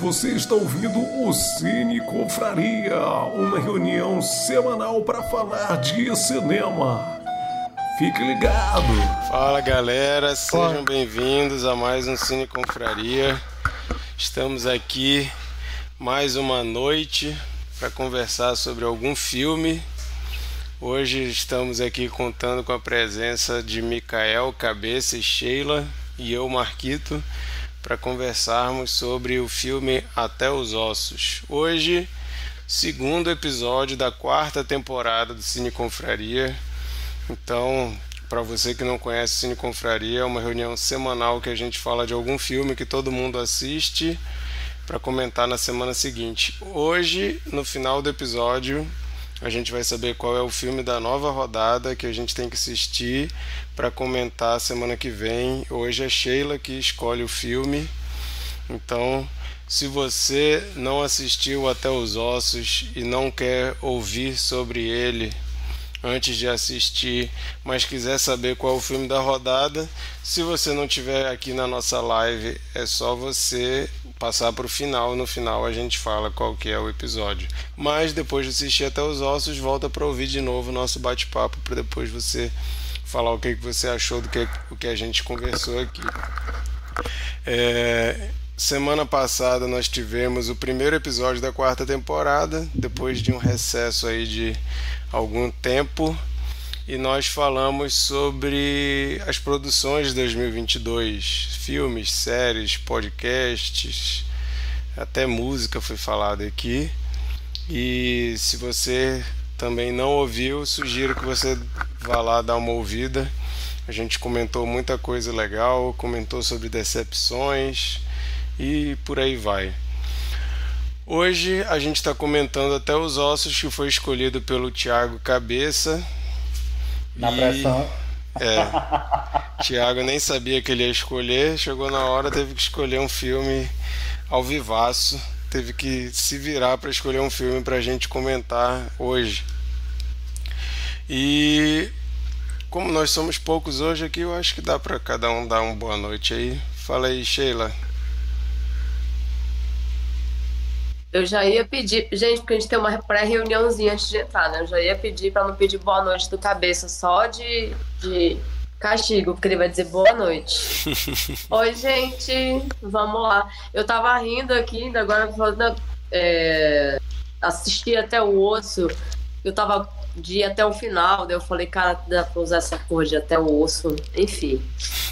Você está ouvindo o Cine Confraria, uma reunião semanal para falar de cinema. Fique ligado! Fala galera, sejam bem-vindos a mais um Cine Confraria. Estamos aqui mais uma noite para conversar sobre algum filme. Hoje estamos aqui contando com a presença de Micael, Cabeça e Sheila e eu, Marquito para conversarmos sobre o filme Até os Ossos. Hoje, segundo episódio da quarta temporada do Cine Confraria. Então, para você que não conhece Cine Confraria, é uma reunião semanal que a gente fala de algum filme que todo mundo assiste para comentar na semana seguinte. Hoje, no final do episódio, a gente vai saber qual é o filme da nova rodada que a gente tem que assistir para comentar semana que vem. Hoje é Sheila que escolhe o filme. Então, se você não assistiu até os ossos e não quer ouvir sobre ele antes de assistir, mas quiser saber qual é o filme da rodada, se você não tiver aqui na nossa live, é só você passar para o final. No final a gente fala qual que é o episódio. Mas depois de assistir até os ossos, volta para ouvir de novo o nosso bate-papo para depois você falar o que, você achou do que, o que a gente conversou aqui. É, semana passada nós tivemos o primeiro episódio da quarta temporada, depois de um recesso aí de algum tempo, e nós falamos sobre as produções de 2022, filmes, séries, podcasts, até música foi falada aqui. E se você também não ouviu, sugiro que você vá lá dar uma ouvida. A gente comentou muita coisa legal, comentou sobre decepções e por aí vai. Hoje a gente está comentando até os ossos que foi escolhido pelo Thiago Cabeça. Na e... pressão. É. Thiago nem sabia que ele ia escolher, chegou na hora, teve que escolher um filme ao vivaço, teve que se virar para escolher um filme para a gente comentar hoje. E como nós somos poucos hoje aqui, eu acho que dá para cada um dar uma boa noite aí. Fala aí, Sheila. Eu já ia pedir, gente, porque a gente tem uma pré-reuniãozinha antes de entrar, né? Eu já ia pedir para não pedir boa noite do cabeça, só de, de castigo, porque ele vai dizer boa noite. Oi, gente, vamos lá. Eu tava rindo aqui, ainda agora falando, é, assisti até o osso. Eu tava de ir até o final, daí eu falei, cara, dá pra usar essa cor de até o osso, enfim.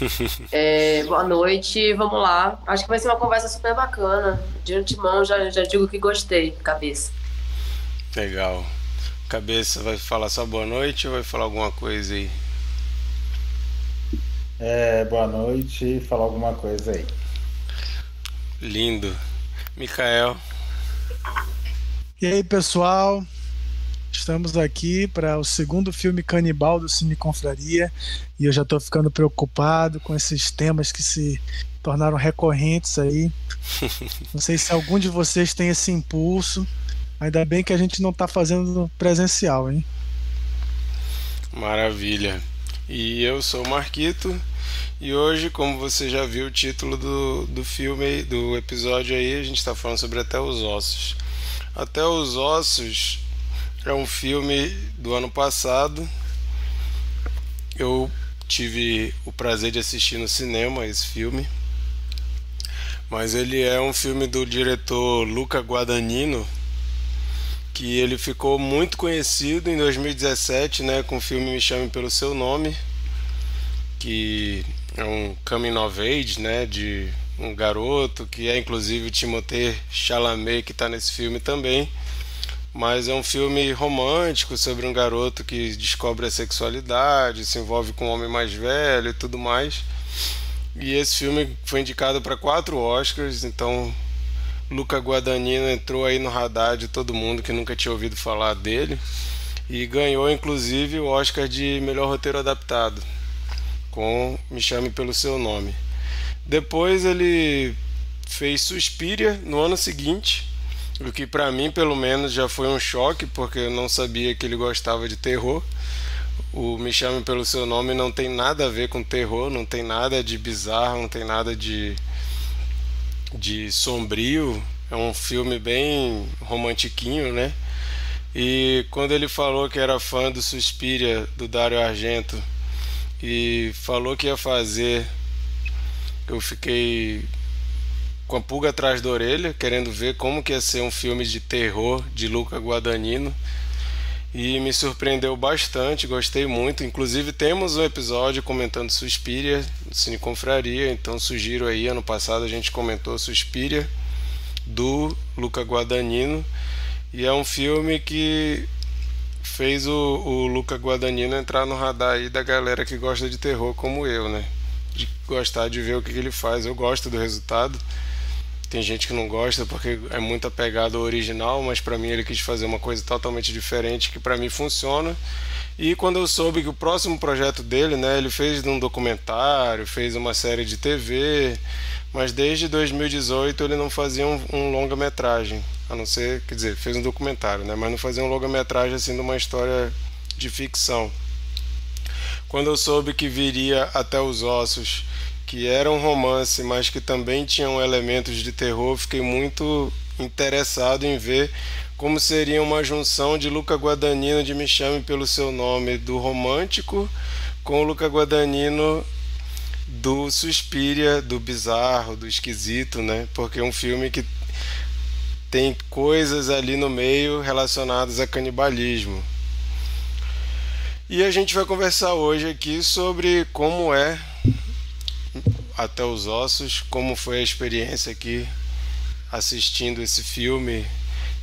é, boa noite, vamos lá. Acho que vai ser uma conversa super bacana. De antemão, já, já digo que gostei, cabeça. Legal. Cabeça, vai falar só boa noite ou vai falar alguma coisa aí? É, boa noite, falar alguma coisa aí. Lindo. Micael. E aí, pessoal? Estamos aqui para o segundo filme canibal do Cine Confraria e eu já estou ficando preocupado com esses temas que se tornaram recorrentes aí. Não sei se algum de vocês tem esse impulso. Ainda bem que a gente não está fazendo presencial, hein? Maravilha. E eu sou o Marquito. E hoje, como você já viu o título do, do filme, do episódio aí, a gente está falando sobre Até os Ossos. Até os Ossos é um filme do ano passado. Eu tive o prazer de assistir no cinema esse filme. Mas ele é um filme do diretor Luca Guadagnino, que ele ficou muito conhecido em 2017, né, com o filme Me Chame pelo Seu Nome, que é um coming of age, né, de um garoto que é inclusive Timothée Chalamet que está nesse filme também mas é um filme romântico sobre um garoto que descobre a sexualidade, se envolve com um homem mais velho e tudo mais. E esse filme foi indicado para quatro Oscars, então Luca Guadagnino entrou aí no radar de todo mundo que nunca tinha ouvido falar dele e ganhou inclusive o Oscar de melhor roteiro adaptado com Me Chame pelo Seu Nome. Depois ele fez Suspiria no ano seguinte o que para mim, pelo menos, já foi um choque, porque eu não sabia que ele gostava de terror. O Me Chame Pelo Seu Nome não tem nada a ver com terror, não tem nada de bizarro, não tem nada de, de sombrio. É um filme bem romantiquinho, né? E quando ele falou que era fã do Suspiria, do Dario Argento, e falou que ia fazer, eu fiquei com a pulga atrás da orelha, querendo ver como que ia ser um filme de terror de Luca Guadagnino. E me surpreendeu bastante, gostei muito. Inclusive temos um episódio comentando Suspiria, Cine Confraria, então sugiro aí, ano passado a gente comentou Suspiria do Luca Guadagnino. E é um filme que fez o, o Luca Guadagnino entrar no radar aí da galera que gosta de terror como eu, né? De gostar de ver o que, que ele faz. Eu gosto do resultado. Tem gente que não gosta porque é muito apegado ao original, mas para mim ele quis fazer uma coisa totalmente diferente que para mim funciona. E quando eu soube que o próximo projeto dele, né, ele fez um documentário, fez uma série de TV, mas desde 2018 ele não fazia um, um longa-metragem, a não ser, quer dizer, fez um documentário, né, mas não fazia um longa-metragem assim de uma história de ficção. Quando eu soube que viria até os ossos que era um romance, mas que também tinham elementos de terror, fiquei muito interessado em ver como seria uma junção de Luca Guadagnino de Me Chame Pelo Seu Nome do romântico com o Luca Guadagnino do Suspiria, do bizarro, do esquisito, né? Porque é um filme que tem coisas ali no meio relacionadas a canibalismo. E a gente vai conversar hoje aqui sobre como é até os ossos, como foi a experiência aqui assistindo esse filme.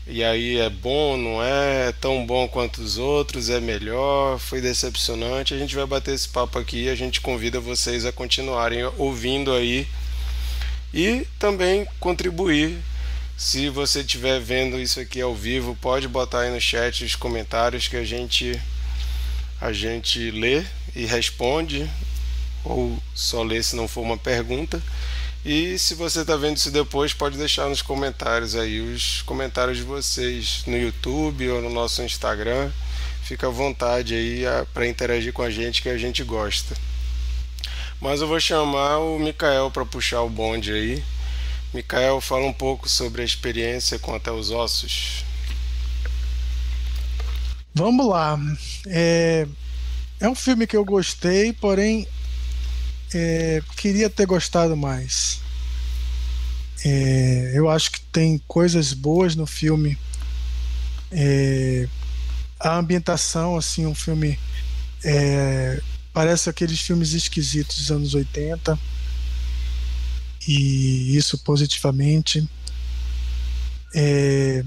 E aí é bom, não é? É tão bom quanto os outros, é melhor, foi decepcionante. A gente vai bater esse papo aqui a gente convida vocês a continuarem ouvindo aí e também contribuir. Se você estiver vendo isso aqui ao vivo, pode botar aí no chat os comentários que a gente a gente lê e responde ou só ler se não for uma pergunta. E se você está vendo isso depois, pode deixar nos comentários aí os comentários de vocês no YouTube ou no nosso Instagram. Fica à vontade aí para interagir com a gente que a gente gosta. Mas eu vou chamar o Mikael para puxar o bonde aí. Mikael, fala um pouco sobre a experiência com Até os Ossos. Vamos lá. É, é um filme que eu gostei, porém é, queria ter gostado mais. É, eu acho que tem coisas boas no filme. É, a ambientação, assim, um filme é, parece aqueles filmes esquisitos dos anos 80 e isso positivamente. É,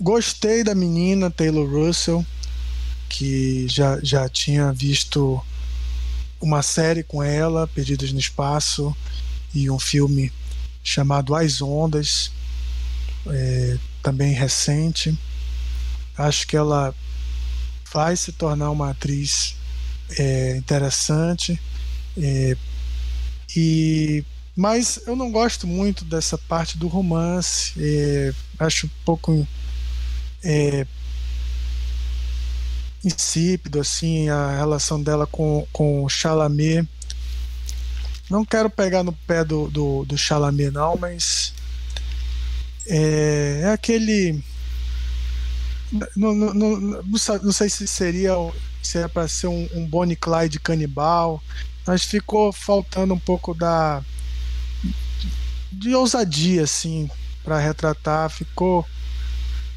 gostei da menina Taylor Russell, que já, já tinha visto uma série com ela, Perdidos no Espaço, e um filme chamado As Ondas, é, também recente. Acho que ela vai se tornar uma atriz é, interessante. É, e mas eu não gosto muito dessa parte do romance. É, acho um pouco é, insípido, assim, a relação dela com, com o Chalamet. Não quero pegar no pé do, do, do Chalamet, não, mas é, é aquele. Não, não, não, não, sei se seria se é para ser um, um Bonnie Clyde canibal, mas ficou faltando um pouco da de ousadia assim para retratar, ficou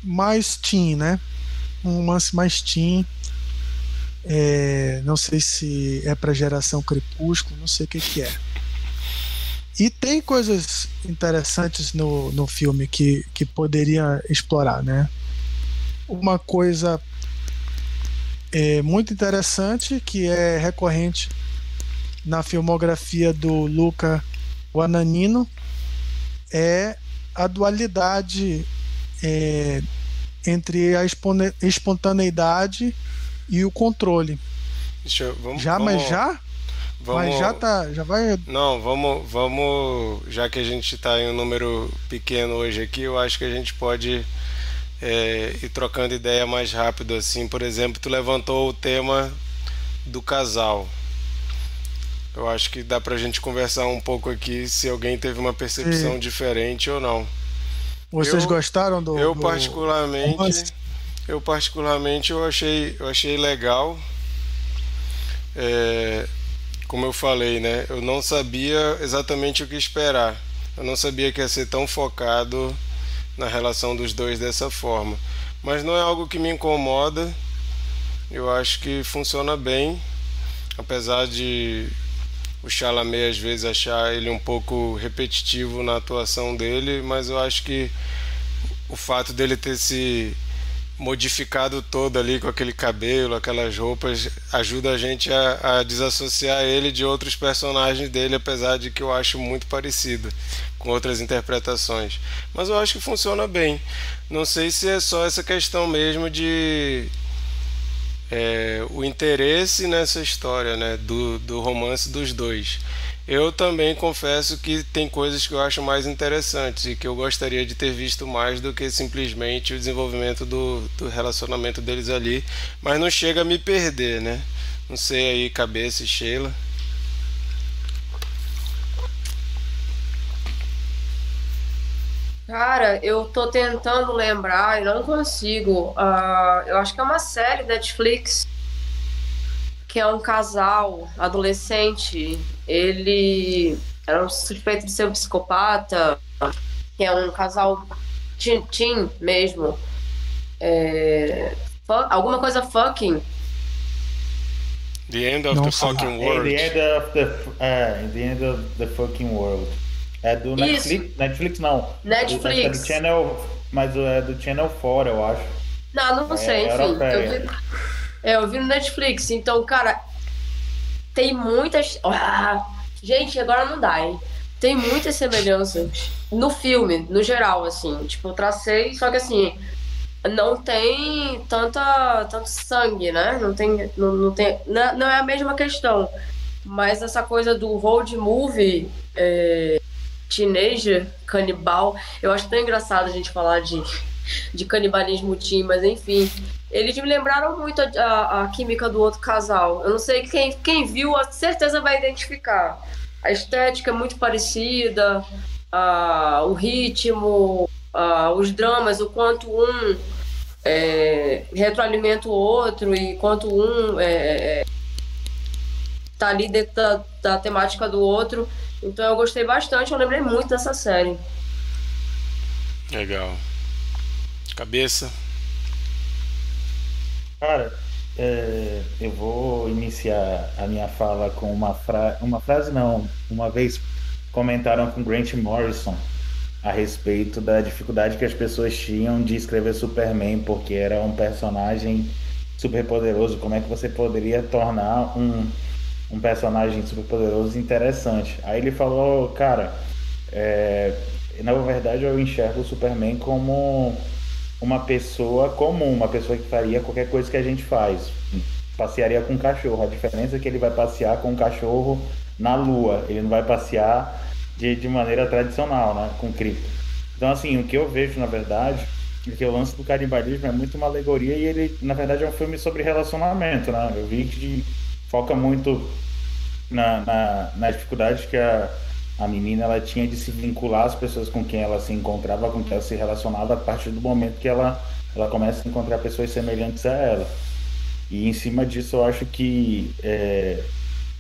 mais teen, né? Um romance mais teen. É, não sei se é para geração Crepúsculo, não sei o que, que é. E tem coisas interessantes no, no filme que, que poderia explorar, né? Uma coisa é, muito interessante que é recorrente na filmografia do Luca Guadagnino é a dualidade é, entre a espontaneidade e o controle. Eu, vamos, já, vamos, mas já? Vamos, mas já tá, já vai. Não, vamos, vamos, já que a gente está em um número pequeno hoje aqui, eu acho que a gente pode é, ir trocando ideia mais rápido assim. Por exemplo, tu levantou o tema do casal. Eu acho que dá pra gente conversar um pouco aqui se alguém teve uma percepção Sim. diferente ou não. Vocês Eu- gostaram do. Eu do- particularmente, romance? eu particularmente eu achei, eu achei legal. É, como eu falei, né? Eu não sabia exatamente o que esperar. Eu não sabia que ia ser tão focado na relação dos dois dessa forma. Mas não é algo que me incomoda. Eu acho que funciona bem, apesar de o Chalamet às vezes achar ele um pouco repetitivo na atuação dele, mas eu acho que o fato dele ter se modificado todo ali com aquele cabelo, aquelas roupas, ajuda a gente a, a desassociar ele de outros personagens dele, apesar de que eu acho muito parecido com outras interpretações. Mas eu acho que funciona bem. Não sei se é só essa questão mesmo de é, o interesse nessa história, né, do, do romance dos dois. Eu também confesso que tem coisas que eu acho mais interessantes e que eu gostaria de ter visto mais do que simplesmente o desenvolvimento do, do relacionamento deles ali, mas não chega a me perder, né? Não sei aí, cabeça e Sheila. Cara, eu tô tentando lembrar e não consigo. Ah, eu acho que é uma série Netflix que é um casal adolescente. Ele era um suspeito de ser um psicopata, que é um casal teen, teen mesmo. É, alguma coisa fucking. The End of Não the. Fucking In World. the end of the, é, in the end of the fucking world. É do Isso. Netflix? Netflix não. Netflix. É do Channel, mas é do Channel 4, eu acho. Não, não É, sei, enfim. Eu vi, é, eu vi no Netflix, então, cara, tem muitas. Ah, gente, agora não dá, hein? Tem muitas semelhanças no filme, no geral, assim. Tipo, eu tracei, só que assim, não tem tanta, tanto sangue, né? Não tem. Não, não, tem não, não é a mesma questão. Mas essa coisa do road movie. É, teenager, canibal. Eu acho tão engraçado a gente falar de, de canibalismo teen, mas enfim. Eles me lembraram muito a, a- a química do outro casal. Eu não sei quem, quem viu, a certeza vai identificar. A estética é muito parecida, a, o ritmo, a, os dramas, o quanto um é, retroalimenta o outro e quanto um é, é, tá ali dentro da, da temática do outro. Então eu gostei bastante, eu lembrei muito dessa série. Legal. Cabeça. Cara, é, eu vou iniciar a minha fala com uma, fra uma frase, não. Uma vez comentaram com Grant Morrison a respeito da dificuldade que as pessoas tinham de escrever Superman, porque era um personagem superpoderoso. Como é que você poderia tornar um, um personagem superpoderoso interessante? Aí ele falou, cara, é, na verdade eu enxergo o Superman como uma pessoa comum, uma pessoa que faria qualquer coisa que a gente faz. Passearia com um cachorro. A diferença é que ele vai passear com um cachorro na lua. Ele não vai passear de, de maneira tradicional, né? Com cripto. Então, assim, o que eu vejo, na verdade, é que o lance do canibalismo é muito uma alegoria e ele, na verdade, é um filme sobre relacionamento, né? Eu vi que foca muito na, na, na dificuldade que a, a menina ela tinha de se vincular às pessoas com quem ela se encontrava, com quem ela se relacionava, a partir do momento que ela, ela começa a encontrar pessoas semelhantes a ela. E em cima disso, eu acho que é,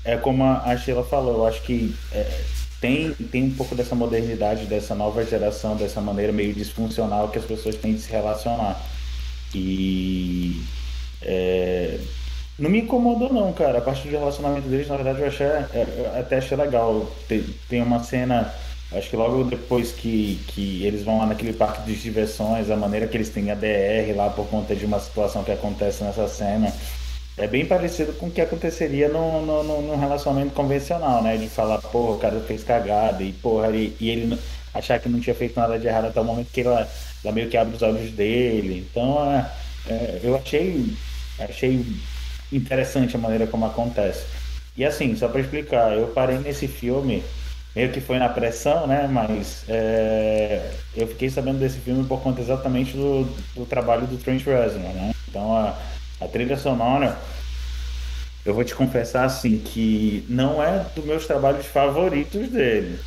é como a Sheila falou, eu acho que é, tem, tem um pouco dessa modernidade, dessa nova geração, dessa maneira meio disfuncional que as pessoas têm de se relacionar. E é, não me incomodou não, cara. A parte do relacionamento deles, na verdade, eu achei, é, eu até achei legal. Tem, tem uma cena, acho que logo depois que, que eles vão lá naquele parque de diversões, a maneira que eles têm a DR lá por conta de uma situação que acontece nessa cena, é bem parecido com o que aconteceria no, no, relacionamento convencional, né? De falar, porra, o cara fez cagada e porra, e, e ele achar que não tinha feito nada de errado até o momento que ela, ela meio que abre os olhos dele. Então, é, é, eu achei, achei interessante a maneira como acontece. E assim, só para explicar, eu parei nesse filme, meio que foi na pressão, né? Mas é, eu fiquei sabendo desse filme por conta exatamente do, do trabalho do Trent Reznor, né? Então a, a trilha sonora, eu vou te confessar assim que não é dos meus trabalhos favoritos dele.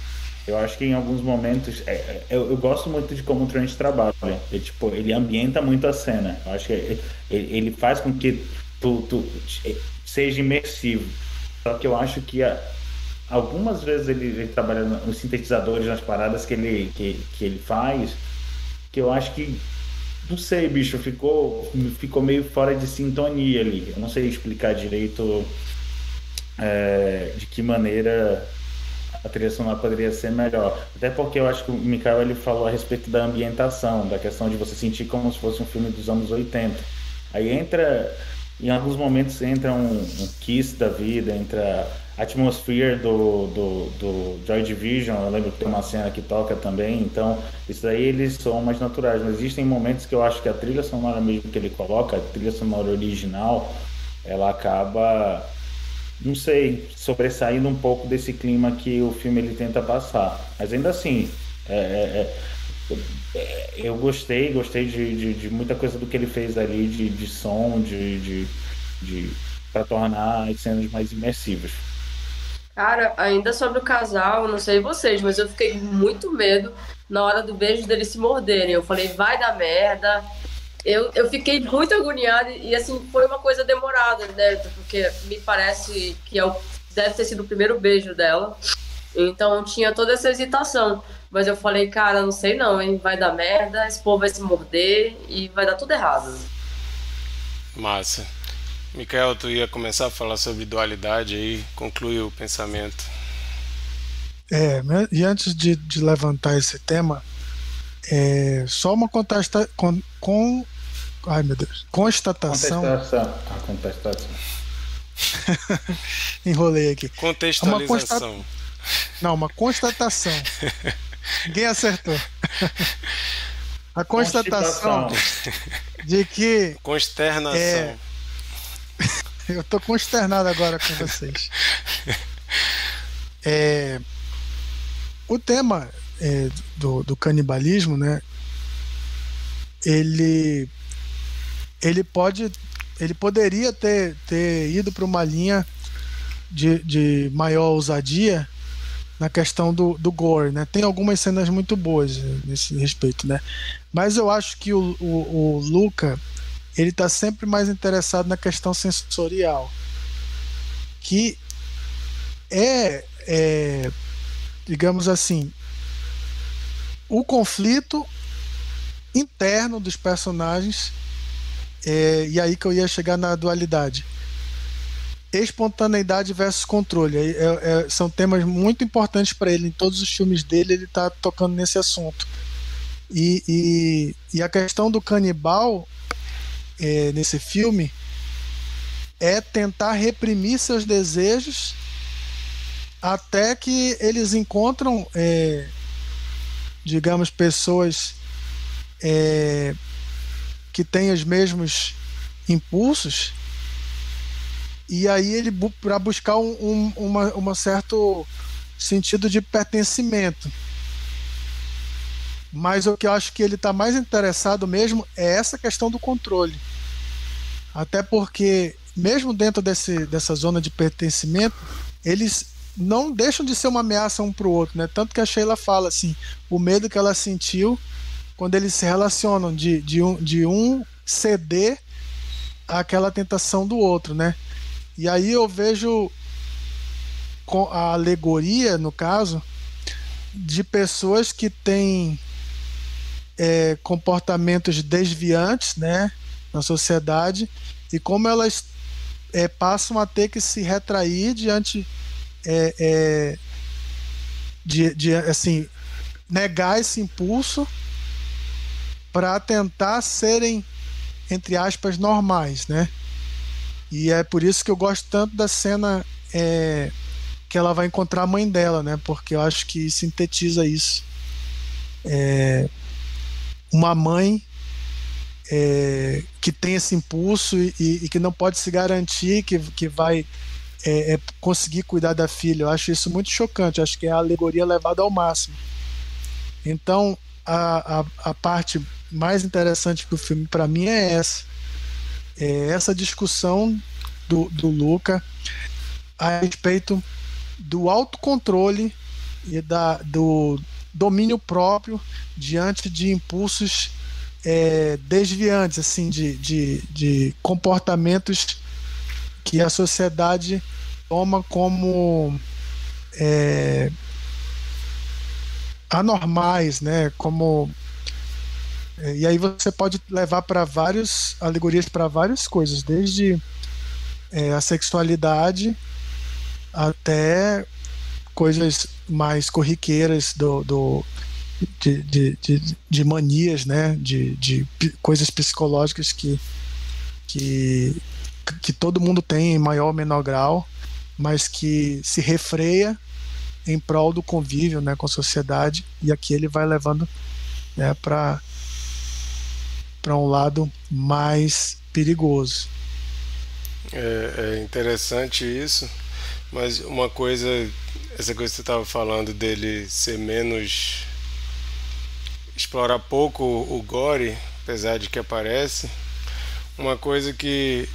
Eu acho que em alguns momentos. É, é, eu, eu, gosto muito de como o Trent trabalha. Ele, tipo, ele ambienta muito a cena. Eu acho que ele, ele faz com que tu, tu, seja imersivo. Só que eu acho que a, algumas vezes ele, ele, trabalha nos sintetizadores, nas paradas que ele, que, que ele faz, que eu acho que. Não sei, bicho, ficou, ficou meio fora de sintonia ali. Eu não sei explicar direito é, de que maneira a trilha sonora poderia ser melhor. Até porque eu acho que o Mikael ele falou a respeito da ambientação, da questão de você sentir como se fosse um filme dos anos 80. Aí entra, em alguns momentos entra um, um Kiss da vida, entra a Atmosphere do, do, do Joy Division, eu lembro que tem uma cena que toca também, então isso daí eles são mais naturais, mas existem momentos que eu acho que a trilha sonora mesmo que ele coloca, a trilha sonora original, ela acaba não sei, sobressaindo um pouco desse clima que o filme ele tenta passar. Mas ainda assim, é, é, é, eu gostei, gostei de, de, de, muita coisa do que ele fez ali, de, de som, de, de, de para tornar as cenas mais imersivas. Cara, ainda sobre o casal, não sei vocês, mas eu fiquei muito medo na hora do beijo deles se morderem. Eu falei, vai dar merda, eu, eu fiquei muito agoniada e assim foi uma coisa demorada, né? Porque me parece que é o, deve ter sido o primeiro beijo dela. Então tinha toda essa hesitação. Mas eu falei, cara, não sei não, hein? Vai dar merda, esse povo vai se morder e vai dar tudo errado. Massa. Micael, tu ia começar a falar sobre dualidade aí, conclui o pensamento. É, e antes de, de levantar esse tema, é, só uma contesta, com, com, ai meu Deus, constatação. Contestação. Ah, contestação. Enrolei aqui. Contextualização. Uma consta... Não, uma constatação. Ninguém acertou. A constatação de que. Consternação. É... Eu tô consternado agora com vocês. É... O tema é, do, do canibalismo, né? Ele ele pode ele poderia ter, ter ido para uma linha de, de maior ousadia na questão do, do gore, né? Tem algumas cenas muito boas nesse respeito, né? Mas eu acho que o, o, o Luca ele está sempre mais interessado na questão sensorial, que é, é digamos assim, o conflito interno dos personagens é, e aí que eu ia chegar na dualidade espontaneidade versus controle. É, é, são temas muito importantes para ele. Em todos os filmes dele ele está tocando nesse assunto. E, e, e, a questão do canibal é, nesse filme é tentar reprimir seus desejos até que eles encontram é, digamos, pessoas é, que têm os mesmos impulsos, e aí ele para buscar um, um uma, uma certo sentido de pertencimento. Mas o que eu acho que ele está mais interessado mesmo é essa questão do controle. Até porque, mesmo dentro desse, dessa zona de pertencimento, eles não deixam de ser uma ameaça um para o outro, né? Tanto que a Sheila fala assim, o medo que ela sentiu quando eles se relacionam de, de, um, de um ceder àquela tentação do outro, né? E aí eu vejo a alegoria, no caso, de pessoas que têm é, comportamentos desviantes, né, na sociedade e como elas é, passam a ter que se retrair diante é, é, de, de assim negar esse impulso para tentar serem entre aspas normais, né? E é por isso que eu gosto tanto da cena é, que ela vai encontrar a mãe dela, né? Porque eu acho que sintetiza isso. É, uma mãe é, que tem esse impulso e, e, que não pode se garantir que, que vai é, é conseguir cuidar da filha. Eu acho isso muito chocante. Acho que é a alegoria levada ao máximo. Então, a, a, a parte mais interessante do filme para mim é essa. É essa discussão do, do Luca a respeito do autocontrole e da, do domínio próprio diante de impulsos é, desviantes, assim, de, de, de comportamentos que a sociedade toma como é, anormais, né? Como e aí você pode levar para vários alegorias para várias coisas, desde é, a sexualidade até coisas mais corriqueiras do, do de, de, de, de, manias, né? De, de coisas psicológicas que, que, que todo mundo tem em maior ou menor grau, mas que se refreia em prol do convívio né, com a sociedade, e aqui ele vai levando né, para um lado mais perigoso. É, é interessante isso, mas uma coisa, essa coisa que você estava falando dele ser menos explorar pouco o gore, apesar de que aparece. Uma coisa que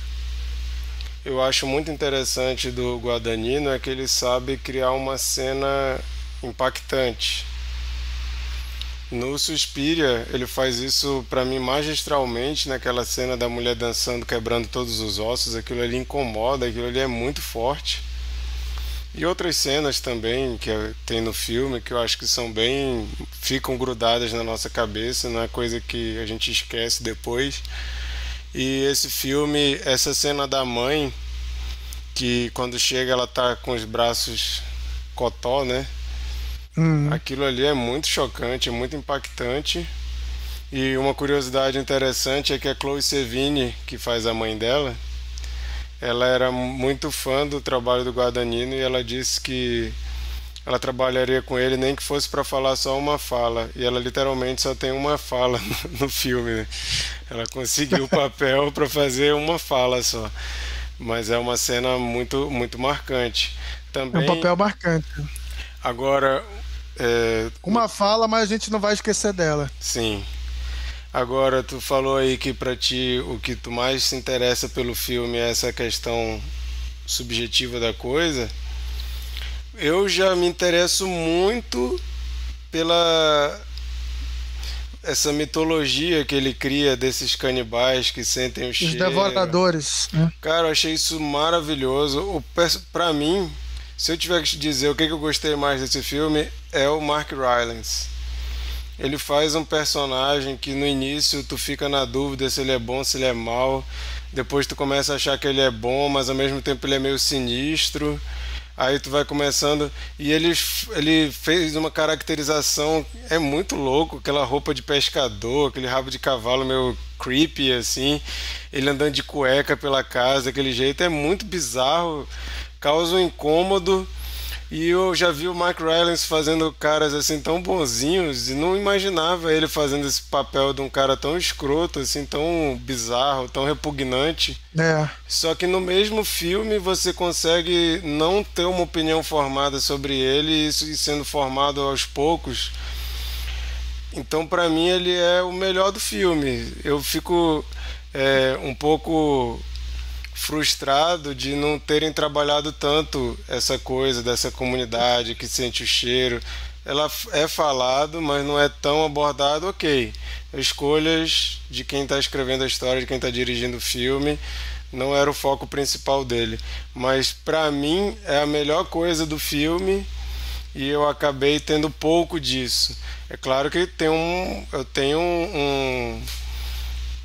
eu acho muito interessante do Guadagnino é que ele sabe criar uma cena impactante. No Suspiria, ele faz isso para mim magistralmente naquela cena da mulher dançando, quebrando todos os ossos. Aquilo ali incomoda, aquilo ali é muito forte. E outras cenas também que tem no filme que eu acho que são bem. ficam grudadas na nossa cabeça, não é coisa que a gente esquece depois. E esse filme, essa cena da mãe, que quando chega ela tá com os braços cotó, né? Uhum. Aquilo ali é muito chocante, é muito impactante. E uma curiosidade interessante é que a Chloe Sevigny, que faz a mãe dela, ela era muito fã do trabalho do Guadagnino e ela disse que ela trabalharia com ele nem que fosse para falar só uma fala e ela literalmente só tem uma fala no, filme né? ela conseguiu o papel para fazer uma fala só mas é uma cena muito muito marcante também é um papel marcante agora é... uma fala mas a gente não vai esquecer dela sim Agora, tu falou aí que para ti o que tu mais se interessa pelo filme é essa questão subjetiva da coisa. Eu já me interesso muito pela essa mitologia que ele cria desses canibais que sentem o cheiro. Os devoradores. Né? Cara, eu achei isso maravilhoso. O para mim, se eu tiver que dizer o que eu gostei mais desse filme, é o Mark Rylance ele faz um personagem que no início tu fica na dúvida se ele é bom, se ele é mal. Depois tu começa a achar que ele é bom, mas ao mesmo tempo ele é meio sinistro. Aí tu vai começando e ele, ele fez uma caracterização é muito louco, aquela roupa de pescador, aquele rabo de cavalo meio creepy assim, ele andando de cueca pela casa, aquele jeito é muito bizarro, causa um incômodo e eu já vi o Mike Rylance fazendo caras assim tão bonzinhos e não imaginava ele fazendo esse papel de um cara tão escroto, assim, tão bizarro, tão repugnante. É. Só que no mesmo filme você consegue não ter uma opinião formada sobre ele e isso sendo formado aos poucos. Então, para mim, ele é o melhor do filme. Eu fico é, um pouco frustrado de não terem trabalhado tanto essa coisa dessa comunidade que sente o cheiro. Ela é falado, mas não é tão abordado, ok. Escolhas de quem está escrevendo a história, de quem está dirigindo o filme, não era o foco principal dele. Mas para mim é a melhor coisa do filme e eu acabei tendo pouco disso. É claro que tem um, eu tenho um, um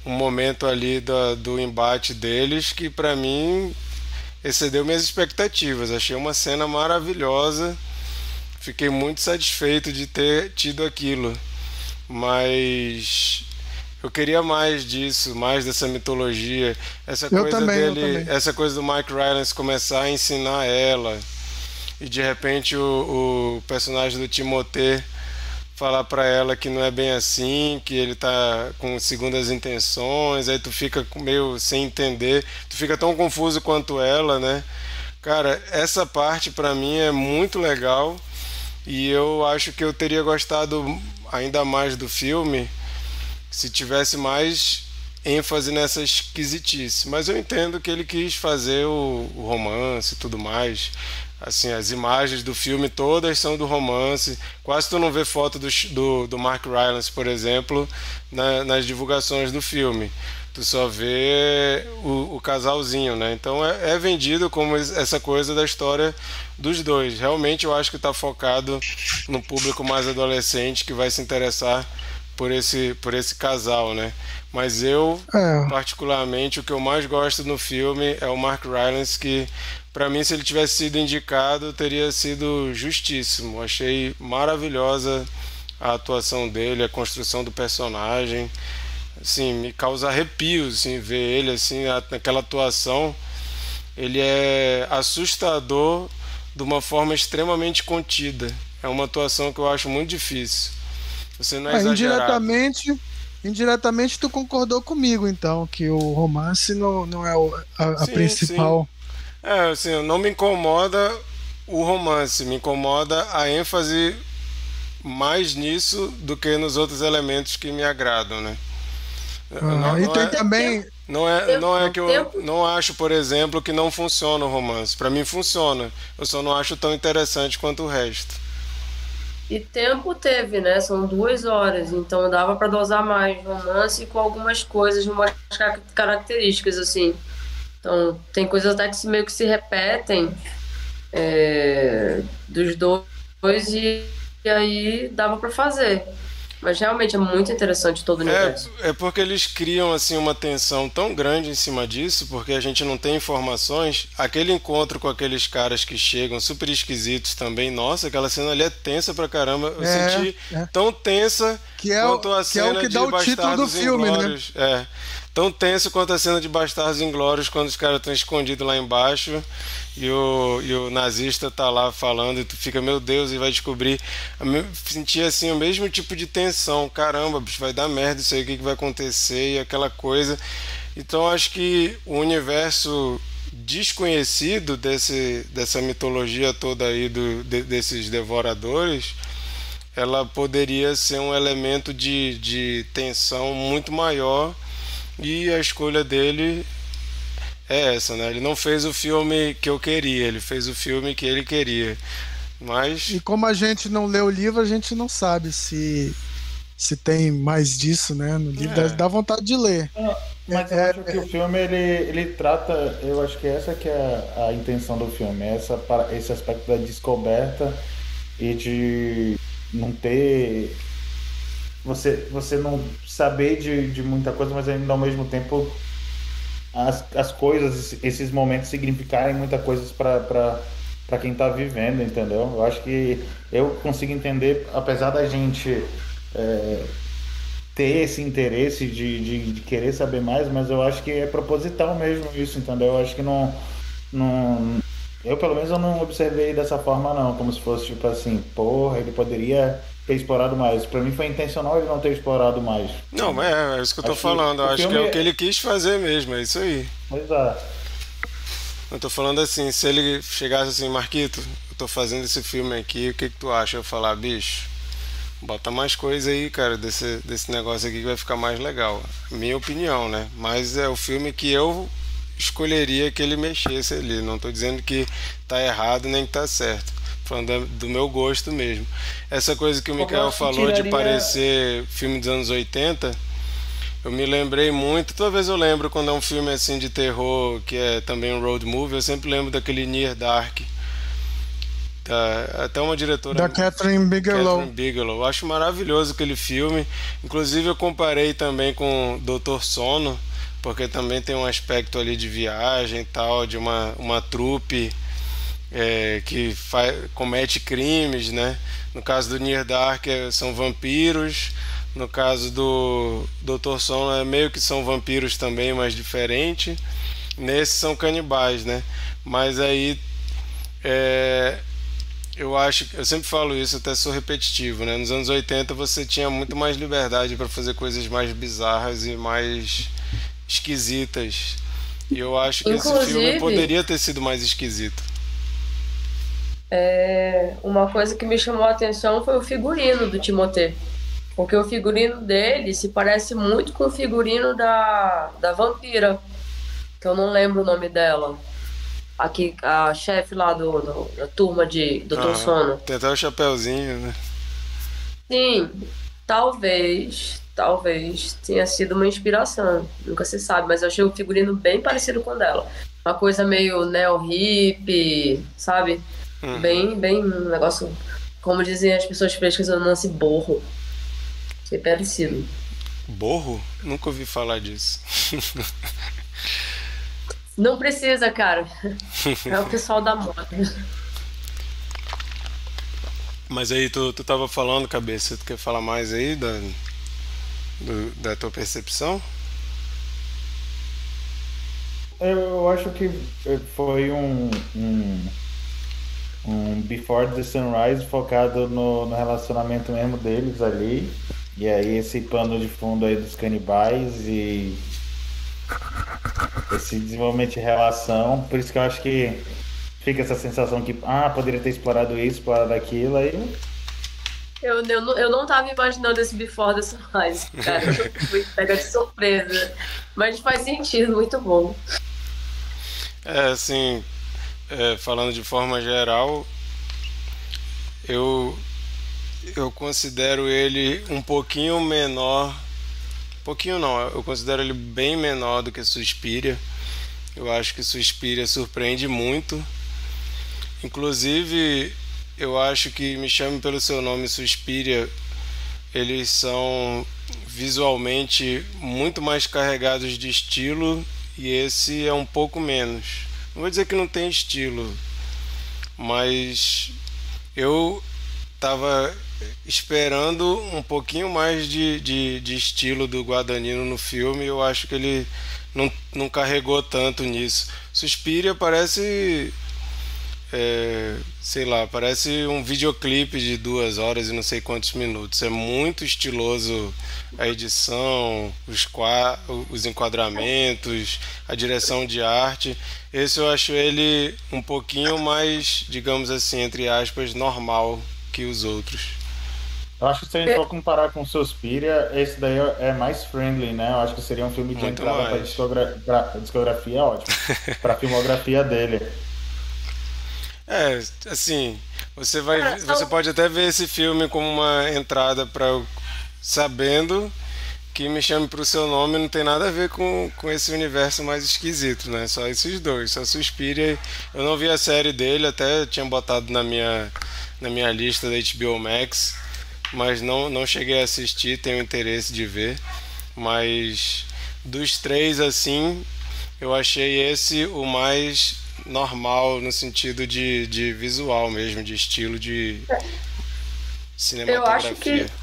um momento ali do, do embate deles que para mim excedeu minhas expectativas. Achei uma cena maravilhosa. Fiquei muito satisfeito de ter tido aquilo. Mas eu queria mais disso, mais dessa mitologia, essa eu coisa também, dele, essa coisa do Mike Rylance começar a ensinar ela. E de repente o, o personagem do Timothée falar para ela que não é bem assim, que ele tá com segundas intenções, aí tu fica meio sem entender, tu fica tão confuso quanto ela, né? Cara, essa parte para mim é muito legal e eu acho que eu teria gostado ainda mais do filme se tivesse mais ênfase nessa esquisitice. Mas eu entendo que ele quis fazer o, o romance e tudo mais. Assim, as imagens do filme todas são do romance. Quase tu não vê foto do, do, do Mark Rylance, por exemplo, na, nas divulgações do filme. Tu só vê o, o casalzinho, né? Então é, é, vendido como essa coisa da história dos dois. Realmente eu acho que está focado no público mais adolescente que vai se interessar por esse, por esse casal, né? Mas eu, é. particularmente, o que eu mais gosto no filme é o Mark Rylance, que para mim, se ele tivesse sido indicado, teria sido justíssimo. Achei maravilhosa a atuação dele, a construção do personagem. Assim, me causa arrepios assim, ver ele assim, naquela atuação. Ele é assustador de uma forma extremamente contida. É uma atuação que eu acho muito difícil. Você não é, é indiretamente, indiretamente tu concordou comigo então que o romance não, não é a, a sim, principal. Sim é, assim, não me incomoda o romance, me incomoda a ênfase mais nisso do que nos outros elementos que me agradam, né? Ah, não, e tem é, também. Não é, não é que eu não acho, por exemplo, que não funciona o romance. Para mim funciona. Eu só não acho tão interessante quanto o resto. E tempo teve, né? São duas horas, então dava para dosar mais romance com algumas coisas, umas características assim. Então, tem coisas até que meio que se repetem é, dos dois e, e aí dava para fazer. Mas realmente é muito interessante todo o é, universo. É, é porque eles criam assim uma tensão tão grande em cima disso, porque a gente não tem informações. Aquele encontro com aqueles caras que chegam super esquisitos também. Nossa, aquela cena ali é tensa pra caramba. Eu é, senti é. tão tensa que é quanto a cena que é o que dá o título do filme, né? É tão tenso quanto a cena de Bastardos Inglórios quando os caras estão escondidos lá embaixo e o, e o nazista tá lá falando e tu fica, meu Deus, e vai descobrir. Eu sentia assim o mesmo tipo de tensão, caramba, bicho, vai dar merda isso aí, o que, que vai acontecer e aquela coisa. Então acho que o universo desconhecido desse, dessa mitologia toda aí do, de, desses devoradores ela poderia ser um elemento de, de tensão muito maior e a escolha dele é essa, né? Ele não fez o filme que eu queria, ele fez o filme que ele queria. Mas E como a gente não lê o livro, a gente não sabe se se tem mais disso, né? No livro é. dá vontade de ler. É, mas eu é, acho que o filme ele, ele trata, eu acho que essa que é a, a intenção do filme, essa esse aspecto da descoberta e de não ter você, você não saber de, de muita coisa, mas ainda ao mesmo tempo as, as coisas, esses momentos significarem muita coisa para quem está vivendo, entendeu? Eu acho que eu consigo entender, apesar da gente é, ter esse interesse de, de, de, querer saber mais, mas eu acho que é proposital mesmo isso, entendeu? Eu acho que não. não eu, pelo menos, eu não observei dessa forma, não, como se fosse tipo assim, porra, ele poderia ter explorado mais. Para mim foi intencional ele não ter explorado mais. Não, mas é, é isso que eu tô acho falando. Eu acho que é o que ele quis fazer mesmo, é isso aí. Pois é. Eu tô falando assim, se ele chegasse assim, Marquito, eu tô fazendo esse filme aqui, o que que tu acha? Eu falar, bicho, bota mais coisa aí, cara, desse, desse negócio aqui que vai ficar mais legal. Minha opinião, né? Mas é o filme que eu escolheria que ele mexesse ali. Não tô dizendo que tá errado nem que tá certo falando do meu gosto mesmo. Essa coisa que o Mikael falou tiraria... de parecer filme dos anos 80, eu me lembrei muito, talvez eu lembro quando é um filme assim de terror, que é também um road movie, eu sempre lembro daquele Near Dark. Da, até uma diretora. Da Catherine Bigelow. Catherine Bigelow. Eu acho maravilhoso aquele filme. Inclusive, eu comparei também com Doutor Sono, porque também tem um aspecto ali de viagem e tal, de uma, uma trupe é, que comete crimes, né? No caso do Near Dark é, são vampiros, no caso do Dr. Sono é meio que são vampiros também, mas diferente. Nesses são canibais, né? Mas aí é, eu acho, eu sempre falo isso, até sou repetitivo, né? Nos anos 80 você tinha muito mais liberdade para fazer coisas mais bizarras e mais esquisitas. E eu acho que Inclusive, esse filme poderia ter sido mais esquisito. É, uma coisa que me chamou a atenção foi o figurino do Timotê. Porque o figurino dele se parece muito com o figurino da, da vampira, que eu não lembro o nome dela. aqui, a chefe lá do, do- da turma de Doutor Aham. Sono. Tem até o chapéuzinho, né? Sim, talvez, talvez tenha sido uma inspiração. Nunca se sabe, mas eu achei o figurino bem parecido com o dela. Uma coisa meio neo-hip, sabe? Uhum. Bem, bem um negócio, como dizem as pessoas frescas, eu Nancy Borro. Achei parecido. Borro? Nunca ouvi falar disso. Não precisa, cara. É o pessoal da moda. Mas aí tu, tu tava falando, cabeça, tu quer falar mais aí da, do- da tua percepção? Eu acho que foi um, um, um Before the Sunrise focado no, no relacionamento mesmo deles ali. E aí esse pano de fundo aí dos canibais e esse desenvolvimento de relação. Por isso que eu acho que fica essa sensação que, ah, poderia ter explorado isso, explorado aquilo, aí Eu, eu, não- eu não tava imaginando esse Before the Sunrise, cara. Eu fui pega de surpresa. Mas faz sentido, muito bom. É, assim, é, falando de forma geral, eu, eu considero ele um pouquinho menor. Pouquinho não, eu considero ele bem menor do que Suspiria. Eu acho que Suspiria surpreende muito. Inclusive, eu acho que Me Chame Pelo Seu Nome Suspiria, eles são visualmente muito mais carregados de estilo e esse é um pouco menos. Não vou dizer que não tem estilo, mas eu tava esperando um pouquinho mais de, de, de estilo do Guadagnino no filme eu acho que ele não, não carregou tanto nisso. Suspiria parece é, sei lá, parece um videoclipe de duas horas e não sei quantos minutos. É muito estiloso a edição, os, os enquadramentos, a direção de arte. Esse eu acho ele um pouquinho mais, digamos assim, entre aspas, normal que os outros. Eu acho que se a gente for comparar com Suspiria, esse daí é mais friendly, né? Eu acho que seria um filme de Muito entrada para discogra... pra discografia, é ótimo. pra filmografia dele. É, assim, você vai, você pode até ver esse filme como uma entrada para sabendo que me chame pro seu nome não tem nada a ver com, com esse universo mais esquisito, né? Só esses dois, só Suspiria. Eu não vi a série dele, até tinha botado na minha na minha lista da HBO Max, mas não não cheguei a assistir, tenho interesse de ver. Mas dos três assim, eu achei esse o mais normal no sentido de, de visual mesmo, de estilo de cinematografia. Eu acho que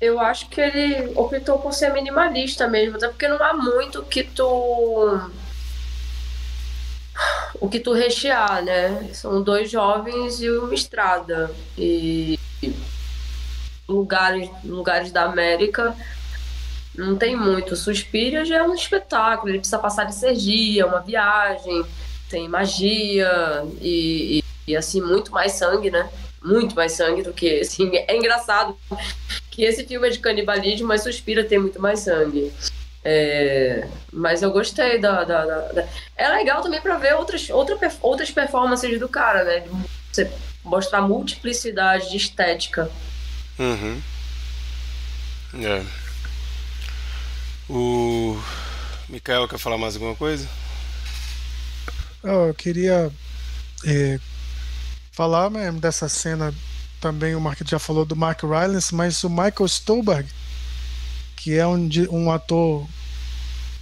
eu acho que ele optou por ser minimalista mesmo, até porque não há muito o que tu o que tu rechear, né? São dois jovens e uma estrada e lugares lugares da América não tem muito. Suspiria já é um espetáculo, ele precisa passar de Sergia, é uma viagem, tem magia e, e, e, assim muito mais sangue, né? Muito mais sangue do que assim, é engraçado que esse filme é de canibalismo, mas Suspira tem muito mais sangue. É, mas eu gostei da, da, da- da- É legal também pra ver outras, outra, outras performances do cara, né? Você mostrar multiplicidade de estética. Uhum. É. O Mikael quer falar mais alguma coisa? Eu queria é, falar mesmo dessa cena também, o Marquito já falou do Mark Rylance, mas o Michael Stolberg, que é um, um ator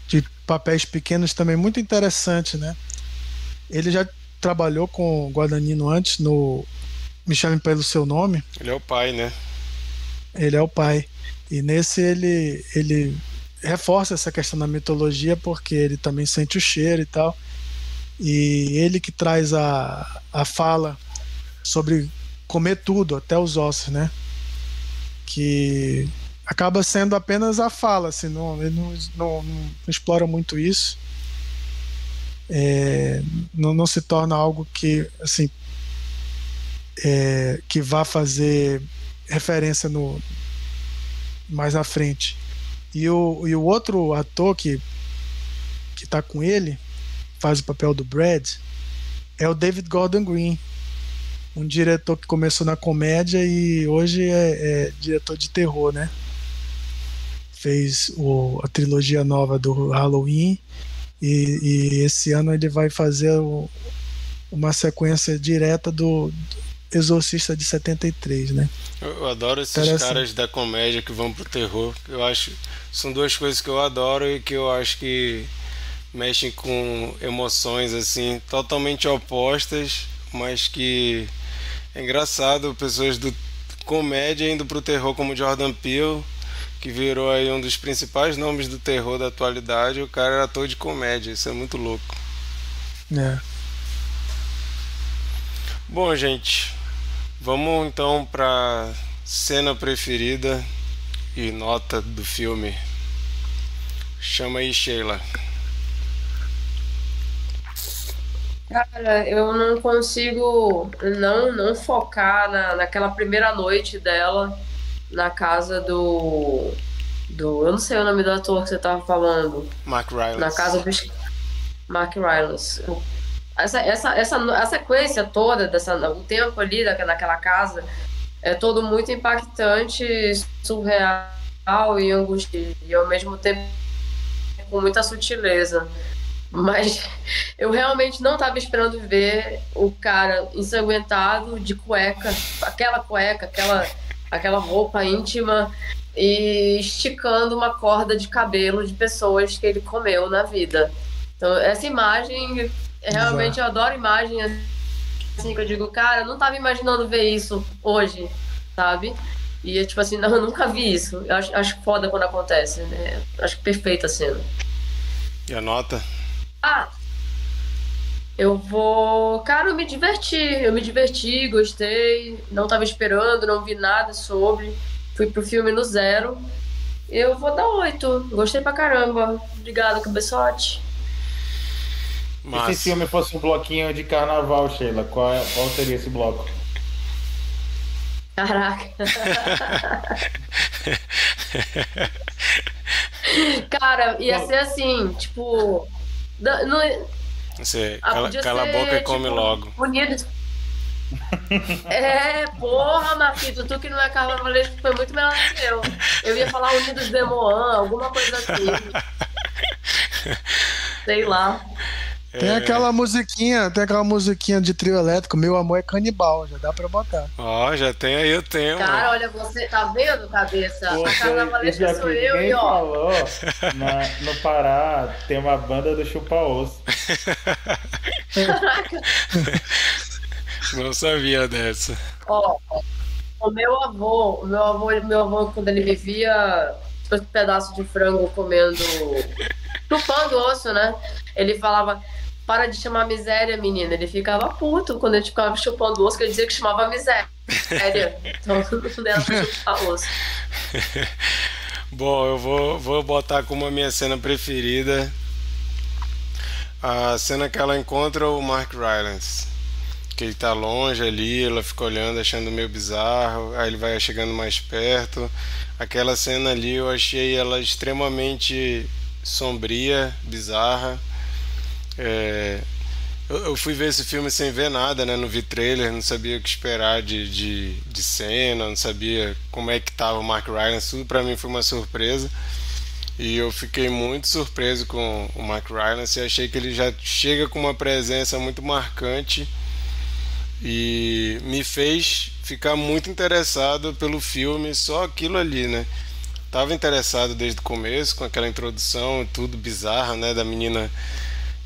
de papéis pequenos também muito interessante, né? Ele já trabalhou com o Guadagnino antes no Me Chame Pelo Seu Nome, Ele é o pai, né? ele é o pai. E nesse ele, ele reforça essa questão da mitologia porque ele também sente o cheiro e tal. E ele que traz a, a fala sobre comer tudo, até os ossos, né? Que acaba sendo apenas a fala, assim, não, ele não, não, não explora muito isso. É, não, não se torna algo que, assim, é, que vá fazer referência no mais à frente. E o, e o outro ator que que tá com ele faz o papel do Brad é o David Gordon Green, um diretor que começou na comédia e hoje é, é diretor de terror, né? Fez o, a trilogia nova do Halloween e, e esse ano ele vai fazer o, uma sequência direta do, do Exorcista de 73, né? Eu adoro esses caras da comédia que vão pro terror. Eu acho são duas coisas que eu adoro e que eu acho que mexem com emoções assim totalmente opostas, mas que é engraçado pessoas do comédia indo pro terror como Jordan Peele, que virou aí um dos principais nomes do terror da atualidade, o cara era ator de comédia, isso é muito louco. É. Bom, gente, Vamos então para cena preferida e nota do filme. Chama aí, Sheila. Cara, eu não consigo não, não focar na, naquela primeira noite dela na casa do. do eu não sei o nome do ator que você tava falando. Mark Rylance. Na casa do. Mark Rylance essa, essa, essa a sequência toda, dessa, o tempo ali naquela casa, é todo muito impactante, surreal e angustioso, e ao mesmo tempo com muita sutileza. Mas eu realmente não estava esperando ver o cara ensanguentado de cueca, aquela cueca, aquela, aquela roupa íntima e esticando uma corda de cabelo de pessoas que ele comeu na vida. Então, essa imagem Realmente eu adoro imagem assim que eu digo, cara, não tava imaginando ver isso hoje, sabe? E tipo assim, não, eu nunca vi isso. Eu acho, acho foda quando acontece, né? Acho perfeita a cena. E a nota? Ah! Eu vou. Cara, eu me diverti. Eu me diverti, gostei. Não tava esperando, não vi nada sobre. Fui pro filme no zero. Eu vou dar oito. Gostei pra caramba. Obrigada, cabeçote. Mas... E se esse filme fosse um bloquinho de carnaval, Sheila, qual, é, qual seria esse bloco? Caraca. Cara, ia ser assim, tipo. Não, Você, cala, cala ser, a boca e come tipo, logo. Unidos. É, porra, Marquito, tu que não é carnavalesco foi muito melhor que eu. Eu ia falar Unidos de Moan, alguma coisa assim. Sei lá. Tem é... aquela musiquinha, tem aquela musiquinha de trio elétrico, Meu Amor é Canibal, já dá pra botar. Ó, oh, já tem aí o tema. Cara, olha, você tá vendo, cabeça? Pô, a carnavalesca sou eu e ó. falou, na, no Pará tem uma banda do chupa-osso. Caraca. Não sabia dessa. Ó, o meu avô, o meu avô, meu avô, quando ele vivia um pedaço de frango comendo, chupando osso, né? Ele falava, para de chamar miséria, menina. Ele ficava puto quando gente ficava chupando osso, que ele dizia que chamava miséria. então não dela pra chupar osso. Bom, eu vou, vou botar como a minha cena preferida a cena que ela encontra o Mark Rylance. Que ele tá longe ali, ela fica olhando, achando meio bizarro, aí ele vai chegando mais perto. Aquela cena ali eu achei ela extremamente sombria, bizarra é, eu, fui ver esse filme sem ver nada, né? Não vi trailer, não sabia o que esperar de, de, de cena, não sabia como é que tava o Mark Rylance, tudo para mim foi uma surpresa. E eu fiquei muito surpreso com o Mark Rylance e achei que ele já chega com uma presença muito marcante e me fez ficar muito interessado pelo filme, só aquilo ali, né? Tava interessado desde o começo com aquela introdução, tudo bizarro, né, da menina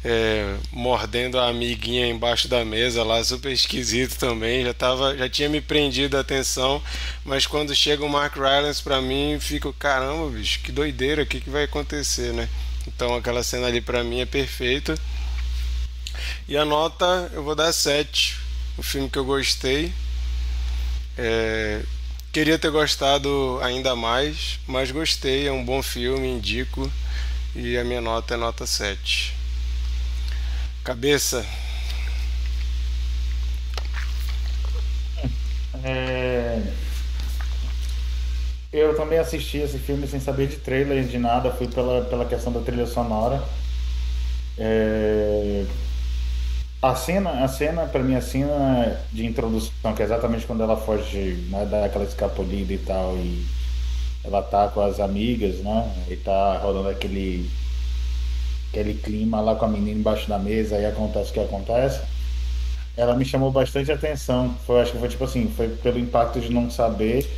é, mordendo a amiguinha embaixo da mesa lá, super esquisito também. Já, tava, já tinha me prendido a atenção, mas quando chega o Mark Rylance pra mim, fico, caramba, bicho, que doideira, o que, que vai acontecer, né? Então aquela cena ali pra mim é perfeita. E a nota eu vou dar 7. O filme que eu gostei. É, queria ter gostado ainda mais, mas gostei, é um bom filme, indico. E a minha nota é nota 7. Cabeça. É... Eu também assisti esse filme sem saber de trailer, de nada, fui pela, pela questão da trilha sonora. É... A cena, a cena para mim, a cena de introdução, que é exatamente quando ela foge, né, daquela escapulida e tal, e ela tá com as amigas, né, e tá rolando aquele aquele clima lá com a menina embaixo da mesa, aí acontece o que acontece. Ela me chamou bastante atenção. Foi, acho que foi tipo assim, foi pelo impacto de não saber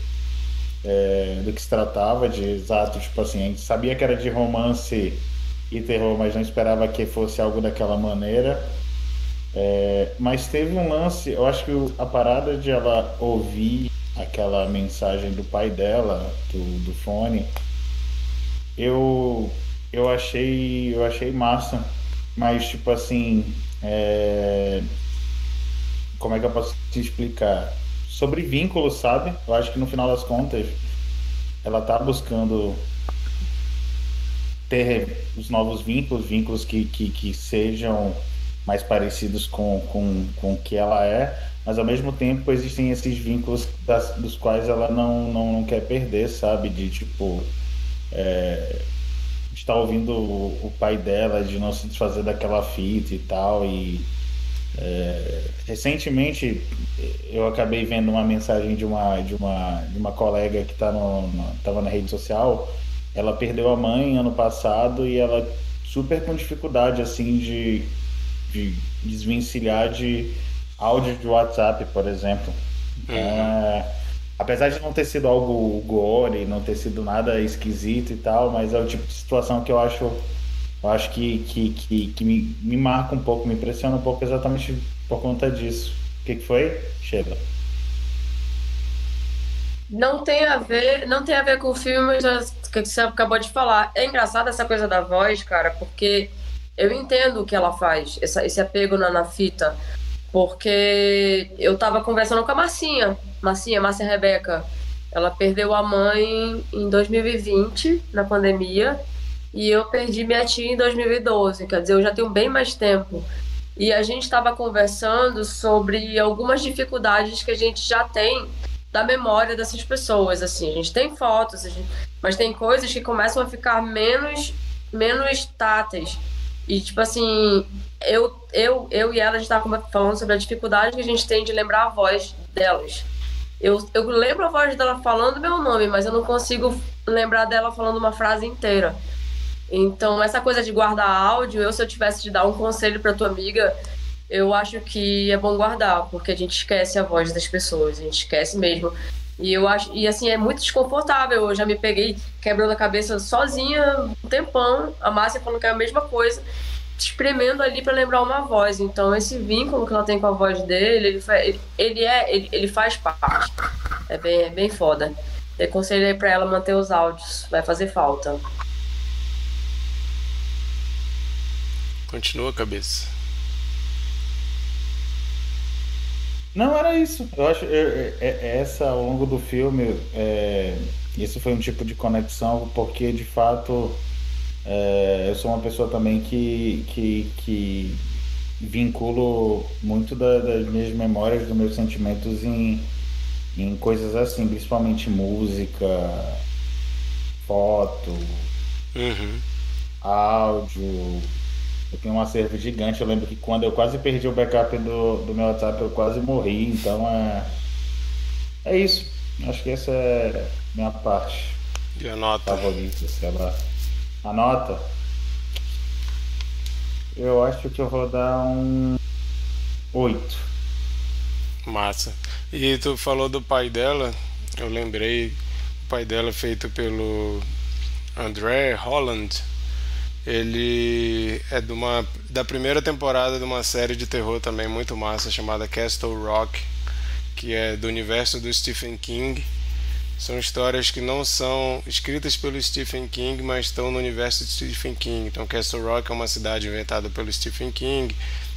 é, do que se tratava, de exato, tipo assim, a gente sabia que era de romance e terror, mas não esperava que fosse algo daquela maneira. É, mas teve um lance, eu acho que a parada de ela ouvir aquela mensagem do pai dela, do, do fone, eu, eu achei eu achei massa. Mas tipo assim, é, como é que eu posso te explicar? Sobre vínculos, sabe? Eu acho que no final das contas ela tá buscando ter os novos vínculos, vínculos que, que, que sejam mais parecidos com, com, com o que ela é, mas ao mesmo tempo existem esses vínculos das, dos quais ela não, não, não quer perder, sabe? De tipo. É, estar ouvindo o, o, pai dela, de não se desfazer daquela fita e tal. E é, recentemente eu acabei vendo uma mensagem de uma, de uma, de uma colega que tá no, no, tava na rede social. Ela perdeu a mãe ano passado e ela super com dificuldade assim de de desvencilhar de áudio de WhatsApp, por exemplo. Uhum. é, apesar de não ter sido algo gore, não ter sido nada esquisito e tal, mas é o tipo de situação que eu acho, eu acho que, que, que, que me, me marca um pouco, me impressiona um pouco exatamente por conta disso. O que, que foi, Sheila? Não tem a ver, não tem a ver com o filme que você acabou de falar. É engraçado essa coisa da voz, cara, porque eu entendo o que ela faz, essa, esse apego na, na fita, porque eu tava conversando com a Marcinha, Marcinha, Marcia Rebeca. Ela perdeu a mãe em 2020, na pandemia, e eu perdi minha tia em 2012, quer dizer, eu já tenho bem mais tempo. E a gente estava conversando sobre algumas dificuldades que a gente já tem da memória dessas pessoas. Assim, a gente tem fotos, gente... mas tem coisas que começam a ficar menos, menos táteis. E, tipo assim, eu, eu, eu e ela, a falando sobre a dificuldade que a gente tem de lembrar a voz delas. Eu, eu lembro a voz dela falando meu nome, mas eu não consigo lembrar dela falando uma frase inteira. Então, essa coisa de guardar áudio, eu, se eu tivesse de dar um conselho para tua amiga, eu acho que é bom guardar, porque a gente esquece a voz das pessoas, a gente esquece mesmo. E eu acho, e assim, é muito desconfortável. Eu já me peguei quebrando a cabeça sozinha um tempão. A Márcia falando que é a mesma coisa, espremendo ali para lembrar uma voz. Então, esse vínculo que ela tem com a voz dele, ele, ele, ele é, ele, ele, faz parte. É bem, é bem foda. Eu aconselhei para ela manter os áudios, vai fazer falta. Continua, cabeça. Não, era isso. Eu acho é, é, essa ao longo do filme, é, isso foi um tipo de conexão, porque de fato é, eu sou uma pessoa também que, que, que vinculo muito da, das minhas memórias, dos meus sentimentos em, em coisas assim, principalmente música, foto, uhum. áudio eu tenho um acervo gigante. Eu lembro que quando eu quase perdi o backup do, do meu WhatsApp, eu quase morri. Então é. É isso. Acho que essa é minha parte. E a nota? Favorita, sei lá. A nota? Eu acho que eu vou dar um 8. Massa. E tu falou do pai dela, eu lembrei, o pai dela feito pelo André Holland ele é de uma, da primeira temporada de uma série de terror também muito massa chamada Castle Rock, que é do universo do Stephen King. São histórias que não são escritas pelo Stephen King, mas estão no universo de Stephen King. Então, Castle Rock é uma cidade inventada pelo Stephen King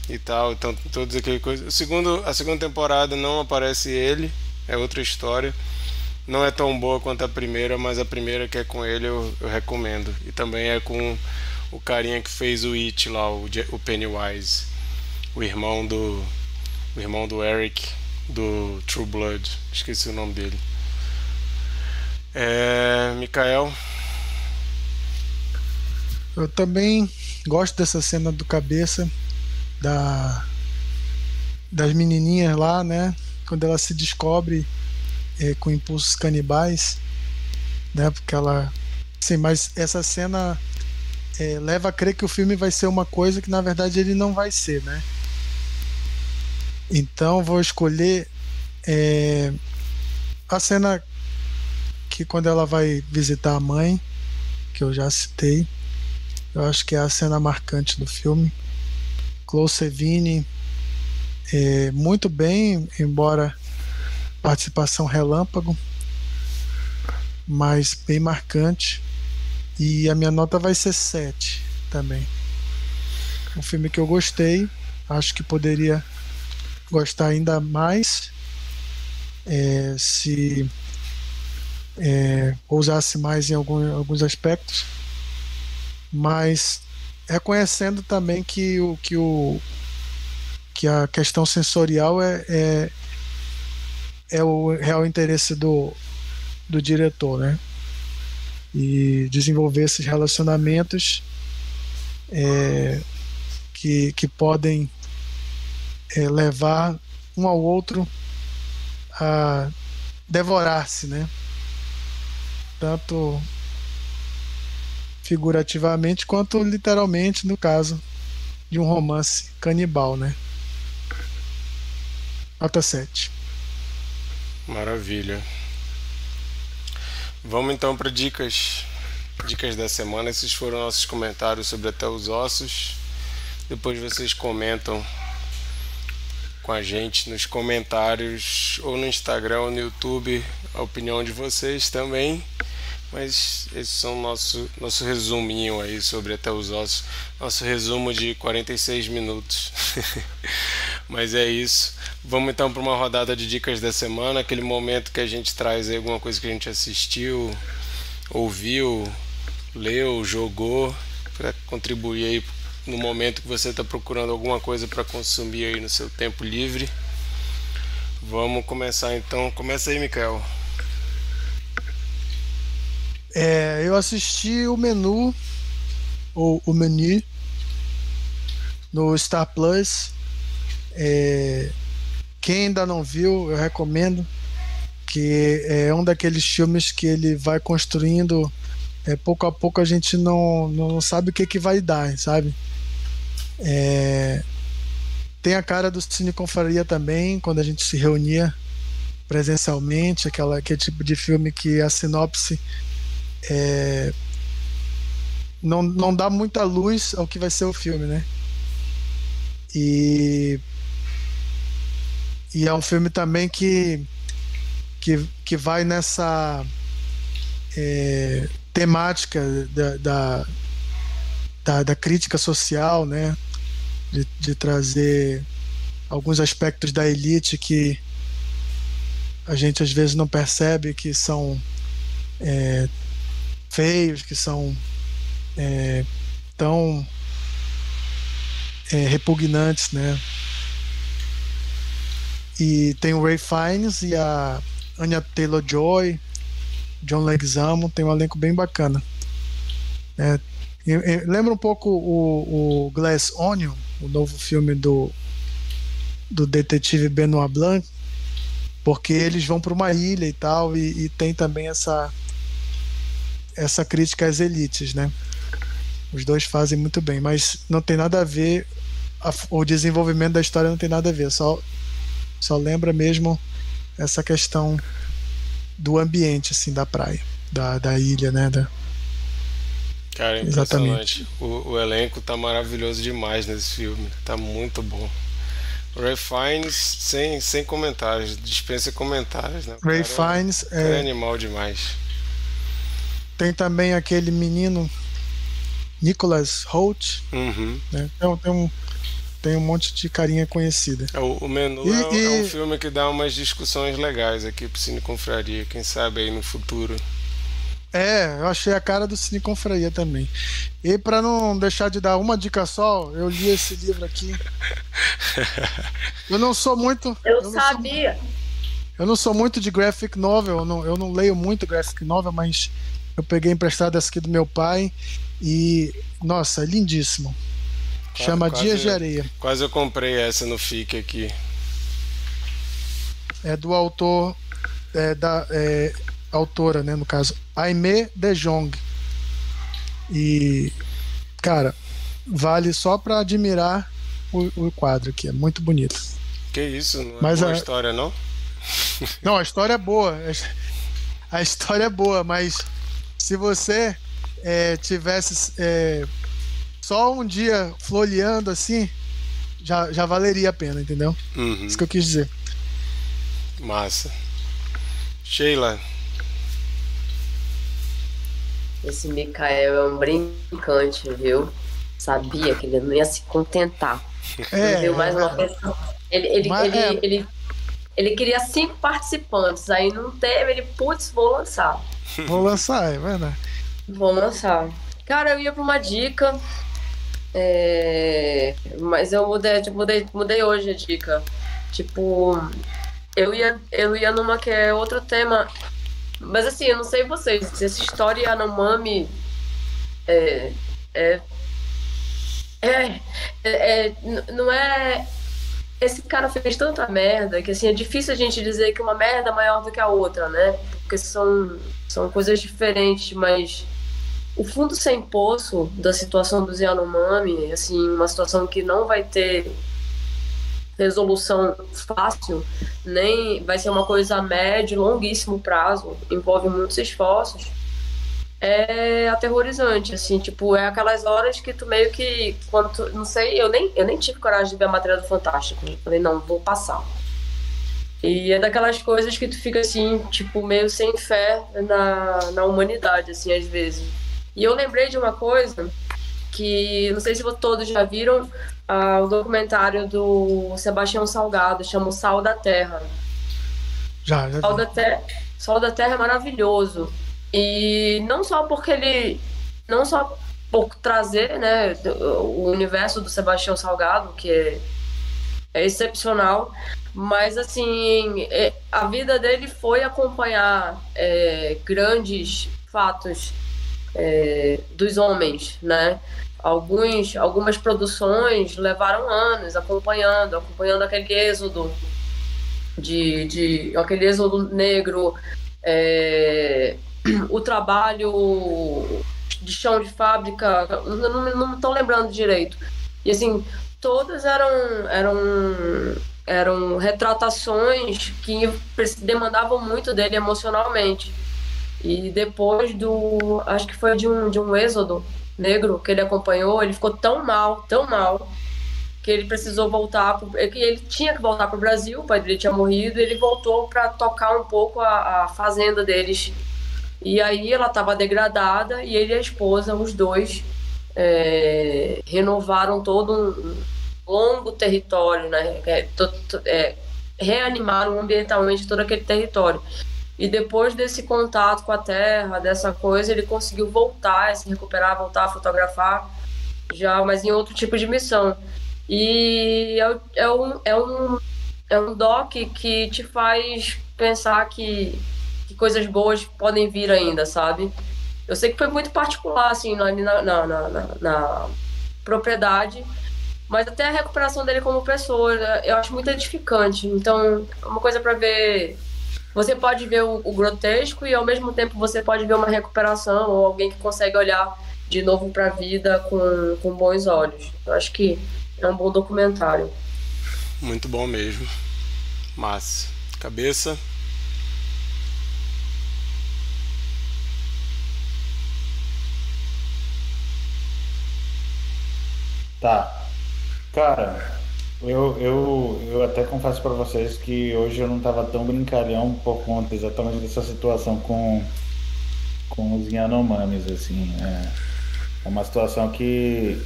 e tal. Então, todas aquelas coisas. O segundo, a segunda temporada não aparece ele, é outra história. Não é tão boa quanto a primeira, mas a primeira que é com ele eu, eu recomendo. E também é com o carinha que fez o It lá, o, o Pennywise, o irmão do o irmão do Eric do True Blood, esqueci o nome dele. É, Mikael. Eu também gosto dessa cena do cabeça da das menininhas lá, né? Quando ela se descobre é, com impulsos canibais, né? Porque ela. Sim, mas essa cena é, leva a crer que o filme vai ser uma coisa que na verdade ele não vai ser, né? Então vou escolher é, a cena que quando ela vai visitar a mãe, que eu já citei, eu acho que é a cena marcante do filme. Closevine é, muito bem, embora participação relâmpago, mas bem marcante. E a minha nota vai ser 7 também. Um filme que eu gostei, acho que poderia gostar ainda mais é, se é, ousasse mais em algum, alguns aspectos, mas reconhecendo também que o que o que a questão sensorial é, é, é o real interesse do, do diretor, né? E desenvolver esses relacionamentos é, que, que podem é, levar um ao outro a devorar-se, né? Tanto figurativamente quanto literalmente no caso de um romance canibal, né? Nota 7. Maravilha. Vamos então para dicas dicas da semana. Esses foram nossos comentários sobre até os ossos. Depois vocês comentam com a gente nos comentários ou no Instagram ou no YouTube a opinião de vocês também. Mas esses são nosso nosso resuminho aí sobre até os ossos, nosso resumo de 46 minutos. Mas é isso. Vamos então para uma rodada de dicas da semana, aquele momento que a gente traz aí alguma coisa que a gente assistiu, ouviu, leu, jogou, para contribuir aí no momento que você está procurando alguma coisa para consumir aí no seu tempo livre. Vamos começar então. Começa aí, Mikael. É, eu assisti o menu, ou o menu, no Star Plus. É, quem ainda não viu, eu recomendo. Que é um daqueles filmes que ele vai construindo. É, pouco a pouco a gente não, não sabe o que, que vai dar, sabe? É, tem a cara do Cine Confraria também, quando a gente se reunia presencialmente, aquela, aquele tipo de filme que a sinopse é, não, não dá muita luz ao que vai ser o filme, né? E, e é um filme também que, que, que vai nessa é, temática da, da, da, da, crítica social, né? De, de trazer alguns aspectos da elite que a gente às vezes não percebe que são é, feios, que são é, tão é, repugnantes, né? E tem o Ray Fiennes e a Anya Taylor-Joy, John Leguizamo, tem um elenco bem bacana. É, lembra um pouco o, o, Glass Onion, o novo filme do, do detetive Benoit Blanc, porque eles vão para uma ilha e tal, e, e tem também essa essa crítica às elites, né? Os dois fazem muito bem, mas não tem nada a ver. A, o desenvolvimento da história não tem nada a ver. Só, só lembra mesmo essa questão do ambiente, assim, da praia, da, da ilha, né? Da, Cara, é Exatamente. O, o, elenco tá maravilhoso demais nesse filme. Tá muito bom. Ray Fiennes, sem, sem comentários, dispensa comentários, né? Ray Fiennes é, é animal demais. Tem também aquele menino Nicholas Holt. Uhum. Né? Tem, tem, um, tem um monte de carinha conhecida. É, o, o Menu e, é, e... é, um filme que dá umas discussões legais aqui pro Cine Confraria, quem sabe aí no futuro. É, eu achei a cara do Cine Confraria também. E para não deixar de dar uma dica só, eu li esse livro aqui. Eu não sou muito. Eu, eu sabia. Sou, eu não sou muito de graphic novel, eu não, eu não leio muito graphic novel, mas eu peguei emprestado essa aqui do meu pai e, nossa, lindíssimo. Chama quase, Dias de Areia. Quase eu comprei essa no FIC aqui. é do autor, é, da é, autora, né, no caso, Aimee De Jong. E, cara, vale só para admirar o, o, quadro aqui, é muito bonito. Que isso, não é Mas boa a história, não? Não, a história é boa. A história é boa, mas se você é, tivesse é, só um dia floreando assim, já, já valeria a pena, entendeu? Uhum. Isso que eu quis dizer. Massa. Sheila. Esse Mikael é um brincante, viu? Sabia que ele não ia se contentar. É, viu mais uma pessoa. Ele, ele, Mas, ele, é... ele, ele, queria cinco participantes, aí não teve, ele, putz, vou lançar. Vou lançar, é verdade. Vou lançar. Cara, eu ia pra uma dica é... Mas eu mudei, tipo, mudei, mudei hoje a dica. Tipo, eu ia, eu ia numa que é outro tema. Mas assim, eu não sei vocês, se essa história Yanomami é, é, é, é, é, não é. Esse cara fez tanta merda que assim, é difícil a gente dizer que uma merda é maior do que a outra, né? Porque são, são coisas diferentes, mas o fundo sem poço da situação do Yanomami, assim, uma situação que não vai ter resolução fácil, nem vai ser uma coisa a médio, longuíssimo prazo, envolve muitos esforços, é aterrorizante, assim, tipo, é aquelas horas que tu meio que, quando tu, não sei, eu nem, eu nem tive coragem de ver a matéria do Fantástico, eu falei, não, vou passar. E é daquelas coisas que tu fica assim, tipo, meio sem fé na, na humanidade, assim, às vezes. E eu lembrei de uma coisa que não sei se todos já viram uh, o documentário do Sebastião Salgado, chama o Sal da Terra. Já, já. Sal da, Terra, Sal da Terra é maravilhoso. E não só porque ele. Não só por trazer né, o universo do Sebastião Salgado, que é, é excepcional, mas assim, é, a vida dele foi acompanhar é, grandes fatos é, dos homens, né? Alguns, algumas produções levaram anos acompanhando, acompanhando aquele êxodo de, de aquele êxodo negro, é, o trabalho de chão de fábrica, não estou lembrando direito. E assim, todas eram eram eram retratações que demandavam muito dele emocionalmente. E depois do. Acho que foi de um, de um êxodo negro que ele acompanhou, ele ficou tão mal, tão mal, que ele precisou voltar. Pro, é ele tinha que voltar para o Brasil, o pai dele tinha morrido, ele voltou para tocar um pouco a, a fazenda deles. E aí ela estava degradada e ele e a esposa, os dois, é, renovaram todo um longo território, né? É, é, reanimaram ambientalmente todo aquele território. E depois desse contato com a Terra, dessa coisa, ele conseguiu voltar, se recuperar, voltar a fotografar, já, mas em outro tipo de missão. E é, é, um, é, um, é um doc que te faz pensar que, que coisas boas podem vir ainda, sabe? Eu sei que foi muito particular, assim, na, na, na, na propriedade, mas até a recuperação dele como pessoa, eu acho muito edificante. Então, é uma coisa para ver você pode ver o, o, grotesco e ao mesmo tempo você pode ver uma recuperação ou alguém que consegue olhar de novo para a vida com, com bons olhos. Eu acho que é um bom documentário. Muito bom mesmo. Massa. Cabeça. Tá. Cara, eu, eu, eu até confesso para vocês que hoje eu não estava tão brincalhão por conta exatamente dessa situação com, com os Yanomamis, assim. É, é uma situação que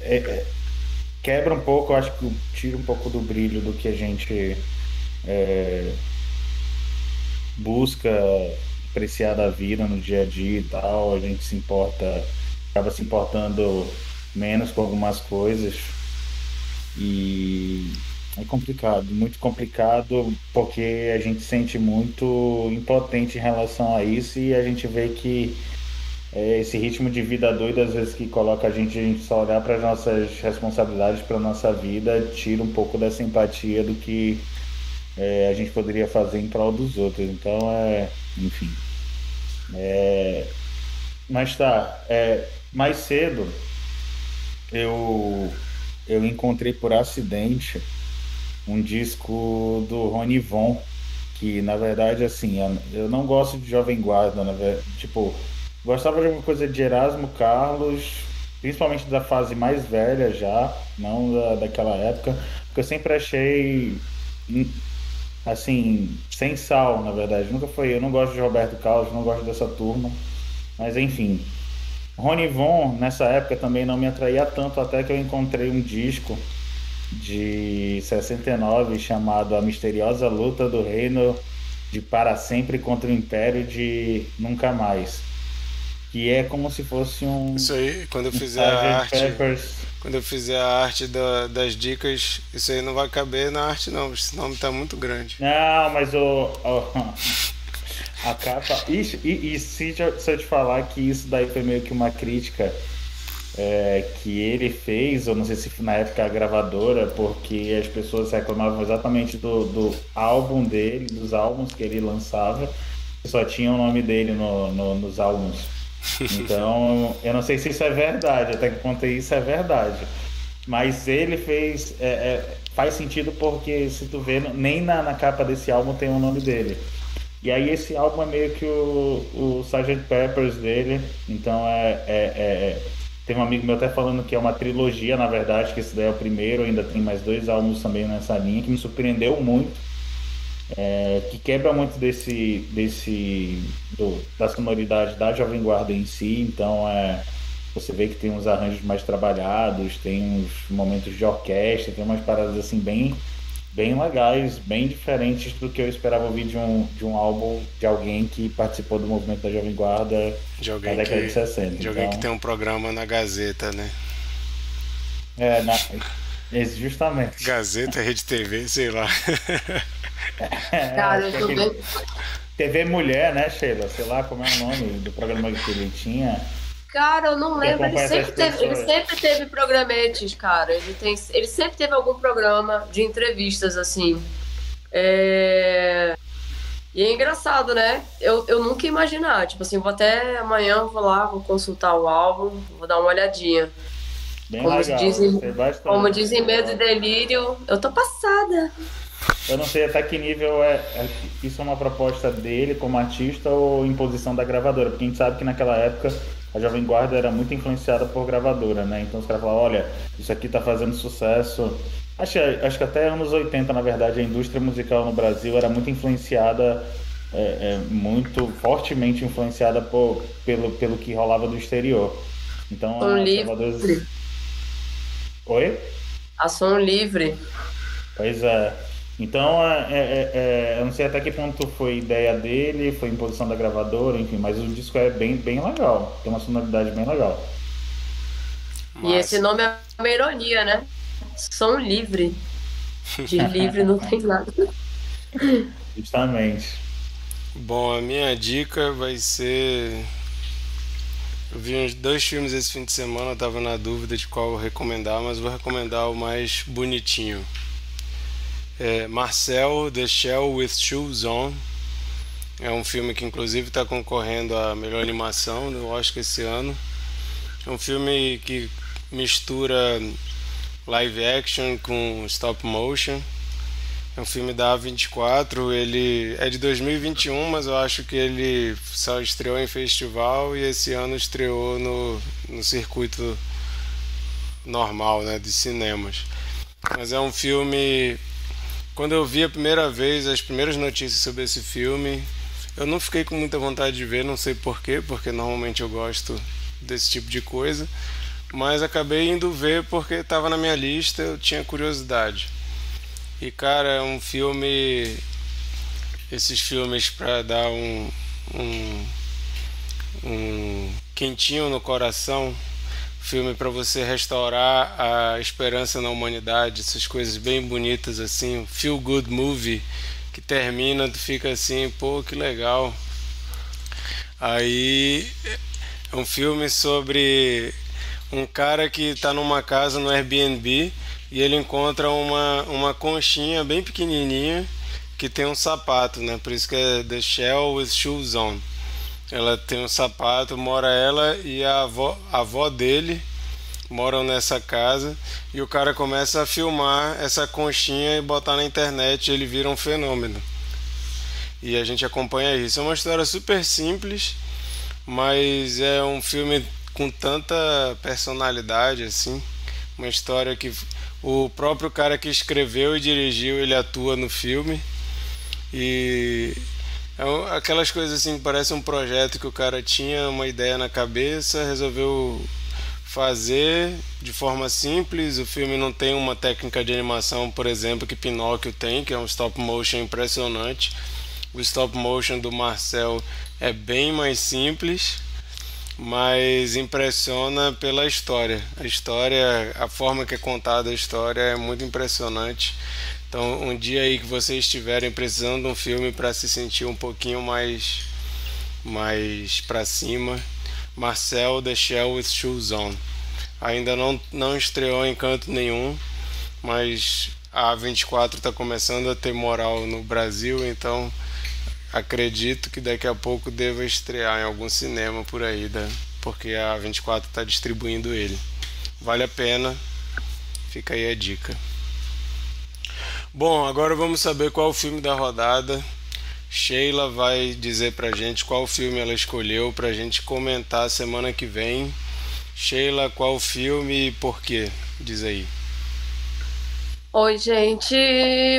é, é, quebra um pouco, acho que tira um pouco do brilho do que a gente é, busca apreciar da vida no dia a dia e tal. A gente se importa, acaba se importando menos com algumas coisas e é complicado, muito complicado, porque a gente sente muito impotente em relação a isso e a gente vê que é, esse ritmo de vida doido, às vezes, que coloca a gente, a gente só olhar para as nossas responsabilidades, para a nossa vida, tira um pouco dessa empatia do que é, a gente poderia fazer em prol dos outros. Então, é, enfim. É, mas tá, é, mais cedo eu, eu encontrei por acidente um disco do Rony Von, que na verdade, assim, eu não gosto de Jovem Guarda, na verdade, tipo, gostava de alguma coisa de Erasmo Carlos, principalmente da fase mais velha já, não da, daquela época, porque eu sempre achei assim, sem sal, na verdade. Nunca foi. Eu não gosto de Roberto Carlos, não gosto dessa turma. Mas enfim. Rony Von, nessa época, também não me atraía tanto, até que eu encontrei um disco de 69 chamado A Misteriosa Luta do Reino de Para Sempre contra o Império de Nunca Mais. Que é como se fosse um. Isso aí, quando eu fizer a arte. Peppers. Quando eu fizer a arte da, das dicas, isso aí não vai caber na arte, não, esse nome tá muito grande. Não, mas o. a capa. Ixi, e, e se, se eu te falar que isso daí foi meio que uma crítica é, que ele fez, eu não sei se na época a gravadora, porque as pessoas reclamavam exatamente do, do álbum dele, dos álbuns que ele lançava, só tinha o nome dele no, no, nos álbuns. Então, eu não sei se isso é verdade, até que contei isso é verdade. Mas ele fez. É, é, faz sentido porque, se tu vê, nem na, na capa desse álbum tem o nome dele. E aí esse álbum é meio que o, o Sgt. Peppers dele. Então é, é, é, Tem um amigo meu até falando que é uma trilogia, na verdade, que esse daí é o primeiro, ainda tem mais dois álbuns também nessa linha, que me surpreendeu muito é, que quebra muito desse, desse do, da sonoridade da Jovem Guarda em si, então é, você vê que tem uns arranjos mais trabalhados, tem uns momentos de orquestra, tem umas paradas assim bem bem legais, bem diferentes do que eu esperava ouvir de um, de um álbum de alguém que participou do movimento da Jovem Guarda de alguém na década que, de 60. De alguém então, que tem um programa na Gazeta, né? É, na, justamente. Gazeta, Rede TV, sei lá. É, Cara, eu tô bem... TV Mulher, né, Sheila? Sei lá como é o nome do programa que ele tinha. Cara, eu não lembro. Ele sempre, teve, ele sempre teve programetes, cara. Ele, tem, ele sempre teve algum programa de entrevistas, assim. É... E é engraçado, né? Eu, eu nunca ia imaginar. Tipo assim, vou até amanhã, vou lá, vou consultar o álbum, vou dar uma olhadinha. Bem como legal. dizem, como dizem Medo e Delírio, eu tô passada. Eu não sei até que nível é, é, isso é uma proposta dele como artista ou imposição da gravadora, porque a gente sabe que naquela época a Jovem Guarda era muito influenciada por gravadora, né? Então os caras falavam, olha, isso aqui tá fazendo sucesso. Acho, acho que até anos 80, na verdade, a indústria musical no Brasil era muito influenciada, é, é, muito fortemente influenciada por, pelo, pelo que rolava do exterior. Então, Som livre. Oi? A som livre. Pois é. Então, é, é, é, é, eu não sei até que ponto foi ideia dele, foi imposição da gravadora, enfim, mas o disco é bem, bem legal, tem uma sonoridade bem legal. E esse nome é uma ironia, né? Som livre. De livre não tem nada. Justamente. Bom, a minha dica vai ser. Eu vi uns dois filmes esse fim de semana, eu tava na dúvida de qual recomendar, mas vou recomendar o mais bonitinho é Marcel The Shell with Shoes On. É um filme que inclusive está concorrendo a melhor animação no Oscar esse ano. É um filme que mistura live action com stop motion. É um filme da A24, ele é de 2021, mas eu acho que ele só estreou em festival e esse ano estreou no, no circuito normal, né, de cinemas. Mas é um filme quando eu vi a primeira vez as primeiras notícias sobre esse filme, eu não fiquei com muita vontade de ver, não sei porquê, porque normalmente eu gosto desse tipo de coisa, mas acabei indo ver porque estava na minha lista, eu tinha curiosidade. E cara, é um filme. Esses filmes para dar um, um, um quentinho no coração filme para você restaurar a esperança na humanidade, essas coisas bem bonitas assim, feel good movie que termina, tu fica assim, pô, que legal. Aí é um filme sobre um cara que está numa casa no Airbnb e ele encontra uma, uma conchinha bem pequenininha que tem um sapato, né? Por isso que é The Shell with Shoes On. Ela tem um sapato, mora ela e a avó, a avó dele moram nessa casa e o cara começa a filmar essa conchinha e botar na internet, ele vira um fenômeno. E a gente acompanha isso. É uma história super simples, mas é um filme com tanta personalidade assim, uma história que o próprio cara que escreveu e dirigiu, ele atua no filme. E é aquelas coisas assim, parece um projeto que o cara tinha uma ideia na cabeça, resolveu fazer de forma simples. O filme não tem uma técnica de animação, por exemplo, que Pinóquio tem, que é um stop motion impressionante. O stop motion do Marcel é bem mais simples, mas impressiona pela história. A história, a forma que é contada a história é muito impressionante. Então, um dia aí que vocês estiverem precisando de um filme para se sentir um pouquinho mais mais para cima, Marcel The Shell with Shoes On. Ainda não, não estreou em canto nenhum, mas a 24 está começando a ter moral no Brasil, então acredito que daqui a pouco deva estrear em algum cinema por aí, né? porque a 24 está distribuindo ele. Vale a pena, fica aí a dica. Bom, agora vamos saber qual o filme da rodada. Sheila vai dizer pra gente qual filme ela escolheu pra gente comentar semana que vem. Sheila, qual filme e por quê? Diz aí. Oi, gente.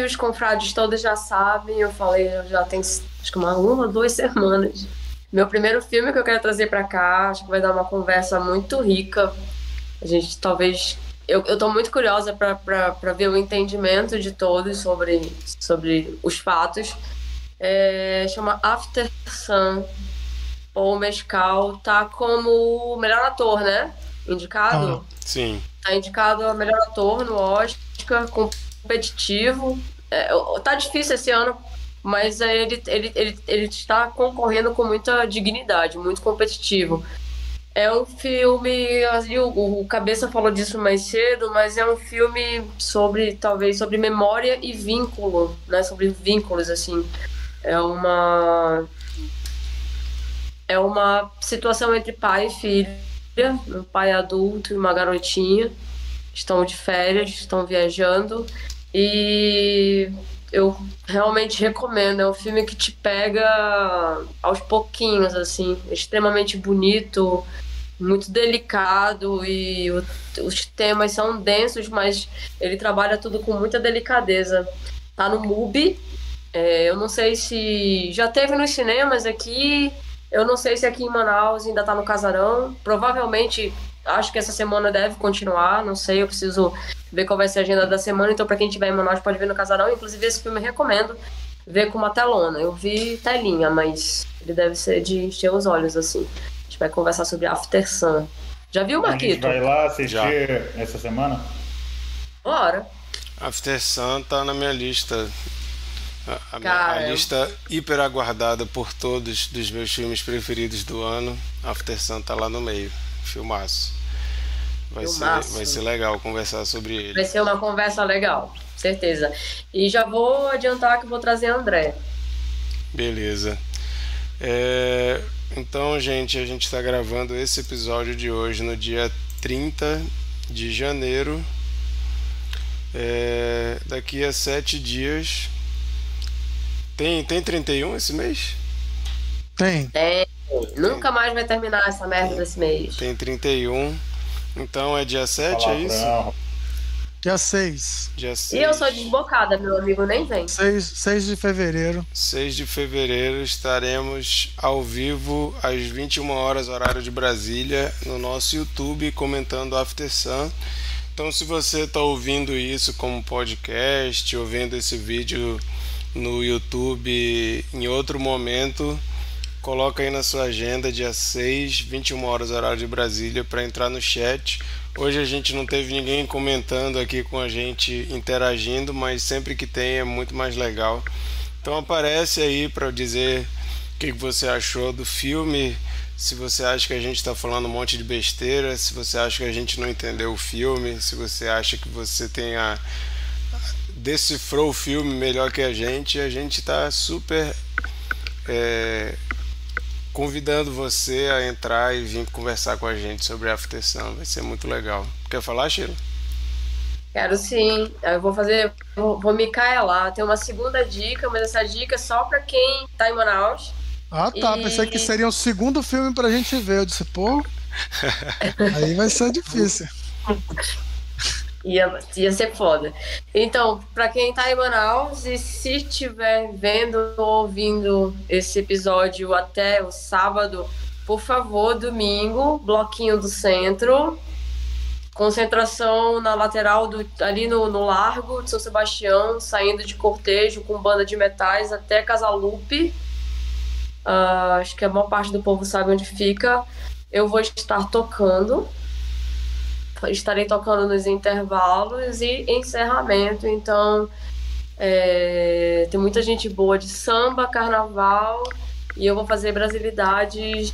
Os confrades todos já sabem. Eu falei, já tem acho que uma, uma duas semanas. Meu primeiro filme que eu quero trazer para cá, acho que vai dar uma conversa muito rica. A gente talvez eu, eu tô muito curiosa para ver o entendimento de todos sobre, sobre os fatos. É, chama After Sun. Paul Mescal tá como melhor ator, né? Indicado? Ah, sim. Tá indicado a melhor ator no Oscar, competitivo. É, tá difícil esse ano, mas ele, ele, ele, ele está concorrendo com muita dignidade, muito competitivo. É um filme, assim, o, o Cabeça falou disso mais cedo, mas é um filme sobre, talvez, sobre memória e vínculo, né? Sobre vínculos, assim. É uma... É uma situação entre pai e filha, um pai adulto e uma garotinha. Estão de férias, estão viajando e eu realmente recomendo. É um filme que te pega aos pouquinhos, assim, extremamente bonito, muito delicado e o, os temas são densos, mas ele trabalha tudo com muita delicadeza. Tá no MUBI, é, eu não sei se já teve nos cinemas aqui, eu não sei se aqui em Manaus ainda tá no Casarão. Provavelmente, acho que essa semana deve continuar, não sei, eu preciso ver qual vai ser a agenda da semana, então para quem estiver em Manaus pode ver no Casarão. Inclusive, esse filme eu recomendo ver com uma telona. Eu vi telinha, mas ele deve ser de encher os olhos, assim vai conversar sobre After Sun. Já viu, Marquito? A gente vai lá assistir Já. essa semana? Bora. After Sun tá na minha lista. A, a, Cara, a lista hiper aguardada por todos dos meus filmes preferidos do ano. After Sun tá lá no meio. Filmaço. Vai ser, vai ser legal conversar sobre ele. Vai ser uma conversa legal, certeza. E já vou adiantar que vou trazer André. Beleza. É, então, gente, a gente está gravando esse episódio de hoje no dia 30 de janeiro. É, daqui a sete dias. Tem, tem 31 esse mês? Tem. Tem. Nunca mais vai terminar essa merda tem, desse mês. Tem 31. Então é dia 7, é isso? Dia 6. Dia 6. E eu sou desbocada, meu amigo nem vem. 6, 6 de fevereiro. 6 de fevereiro estaremos ao vivo às 21 horas, horário de Brasília, no nosso YouTube comentando After Sun. Então, se você está ouvindo isso como podcast, ouvindo esse vídeo no YouTube em outro momento, coloca aí na sua agenda dia 6, 21 horas, horário de Brasília, para entrar no chat Hoje a gente não teve ninguém comentando aqui com a gente, interagindo, mas sempre que tem é muito mais legal. Então aparece aí para dizer o que você achou do filme, se você acha que a gente está falando um monte de besteira, se você acha que a gente não entendeu o filme, se você acha que você tem a, decifrou o filme melhor que a gente a gente está super é, convidando você a entrar e vir conversar com a gente sobre a After Sun. Vai ser muito legal. Quer falar, Sheila? Quero sim. Eu vou fazer, vou, vou me cair lá. Tem uma segunda dica, mas essa dica é só para quem tá em Manaus. Ah, tá. E... Pensei que seria o um segundo filme pra gente ver. Eu disse, pô. aí vai ser difícil. Ia, ia ser foda. Então, para quem tá em Manaus e se estiver vendo ou ouvindo esse episódio até o sábado, por favor, domingo, bloquinho do centro, concentração na lateral do, ali no, no Largo de São Sebastião, saindo de cortejo com banda de metais até Casalupe. Uh, acho que a maior parte do povo sabe onde fica. Eu vou estar tocando estarei tocando nos intervalos e encerramento. Então, é, tem muita gente boa de samba, carnaval e eu vou fazer brasilidades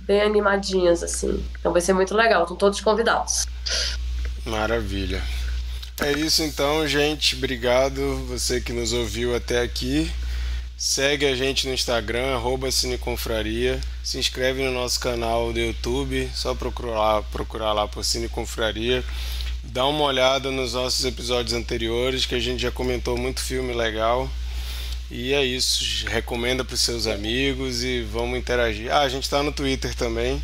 bem animadinhas assim. Então vai ser muito legal. Estão todos convidados. Maravilha. É isso então, gente. Obrigado você que nos ouviu até aqui. Segue a gente no Instagram, arroba Cineconfraria. Se inscreve no nosso canal do YouTube, só procurar, procurar lá por Cineconfraria. Dá uma olhada nos nossos episódios anteriores, que a gente já comentou muito filme legal. E é isso, recomenda para os seus amigos e vamos interagir. Ah, a gente está no Twitter também,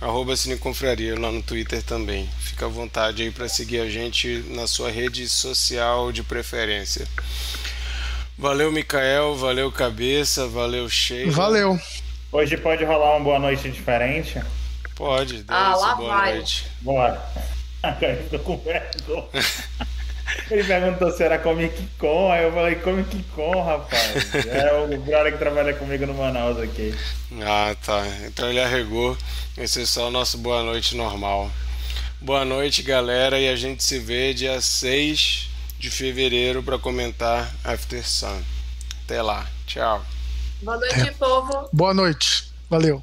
arroba Cineconfraria lá no Twitter também. Fica à vontade aí para seguir a gente na sua rede social de preferência. Valeu, Mikael. Valeu, Cabeça. Valeu, Sheila. Valeu. Hoje pode rolar uma boa noite diferente? Pode. Ah, lá boa vai. Noite. Bora. Agora ele ficou com vergonha. Ele perguntou se era Comic Con, aí eu falei Comic Con, rapaz. É o brother que trabalha comigo no Manaus aqui. Ah, tá. Então ele arregou. Esse é só o nosso boa noite normal. Boa noite, galera, e a gente se vê dia 6 de fevereiro para comentar After Sun. Até lá. Tchau. Boa noite, é. povo. Boa noite. Valeu.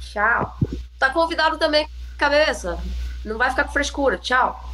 Tchau. Tá convidado também, cabeça. Não vai ficar com frescura. Tchau.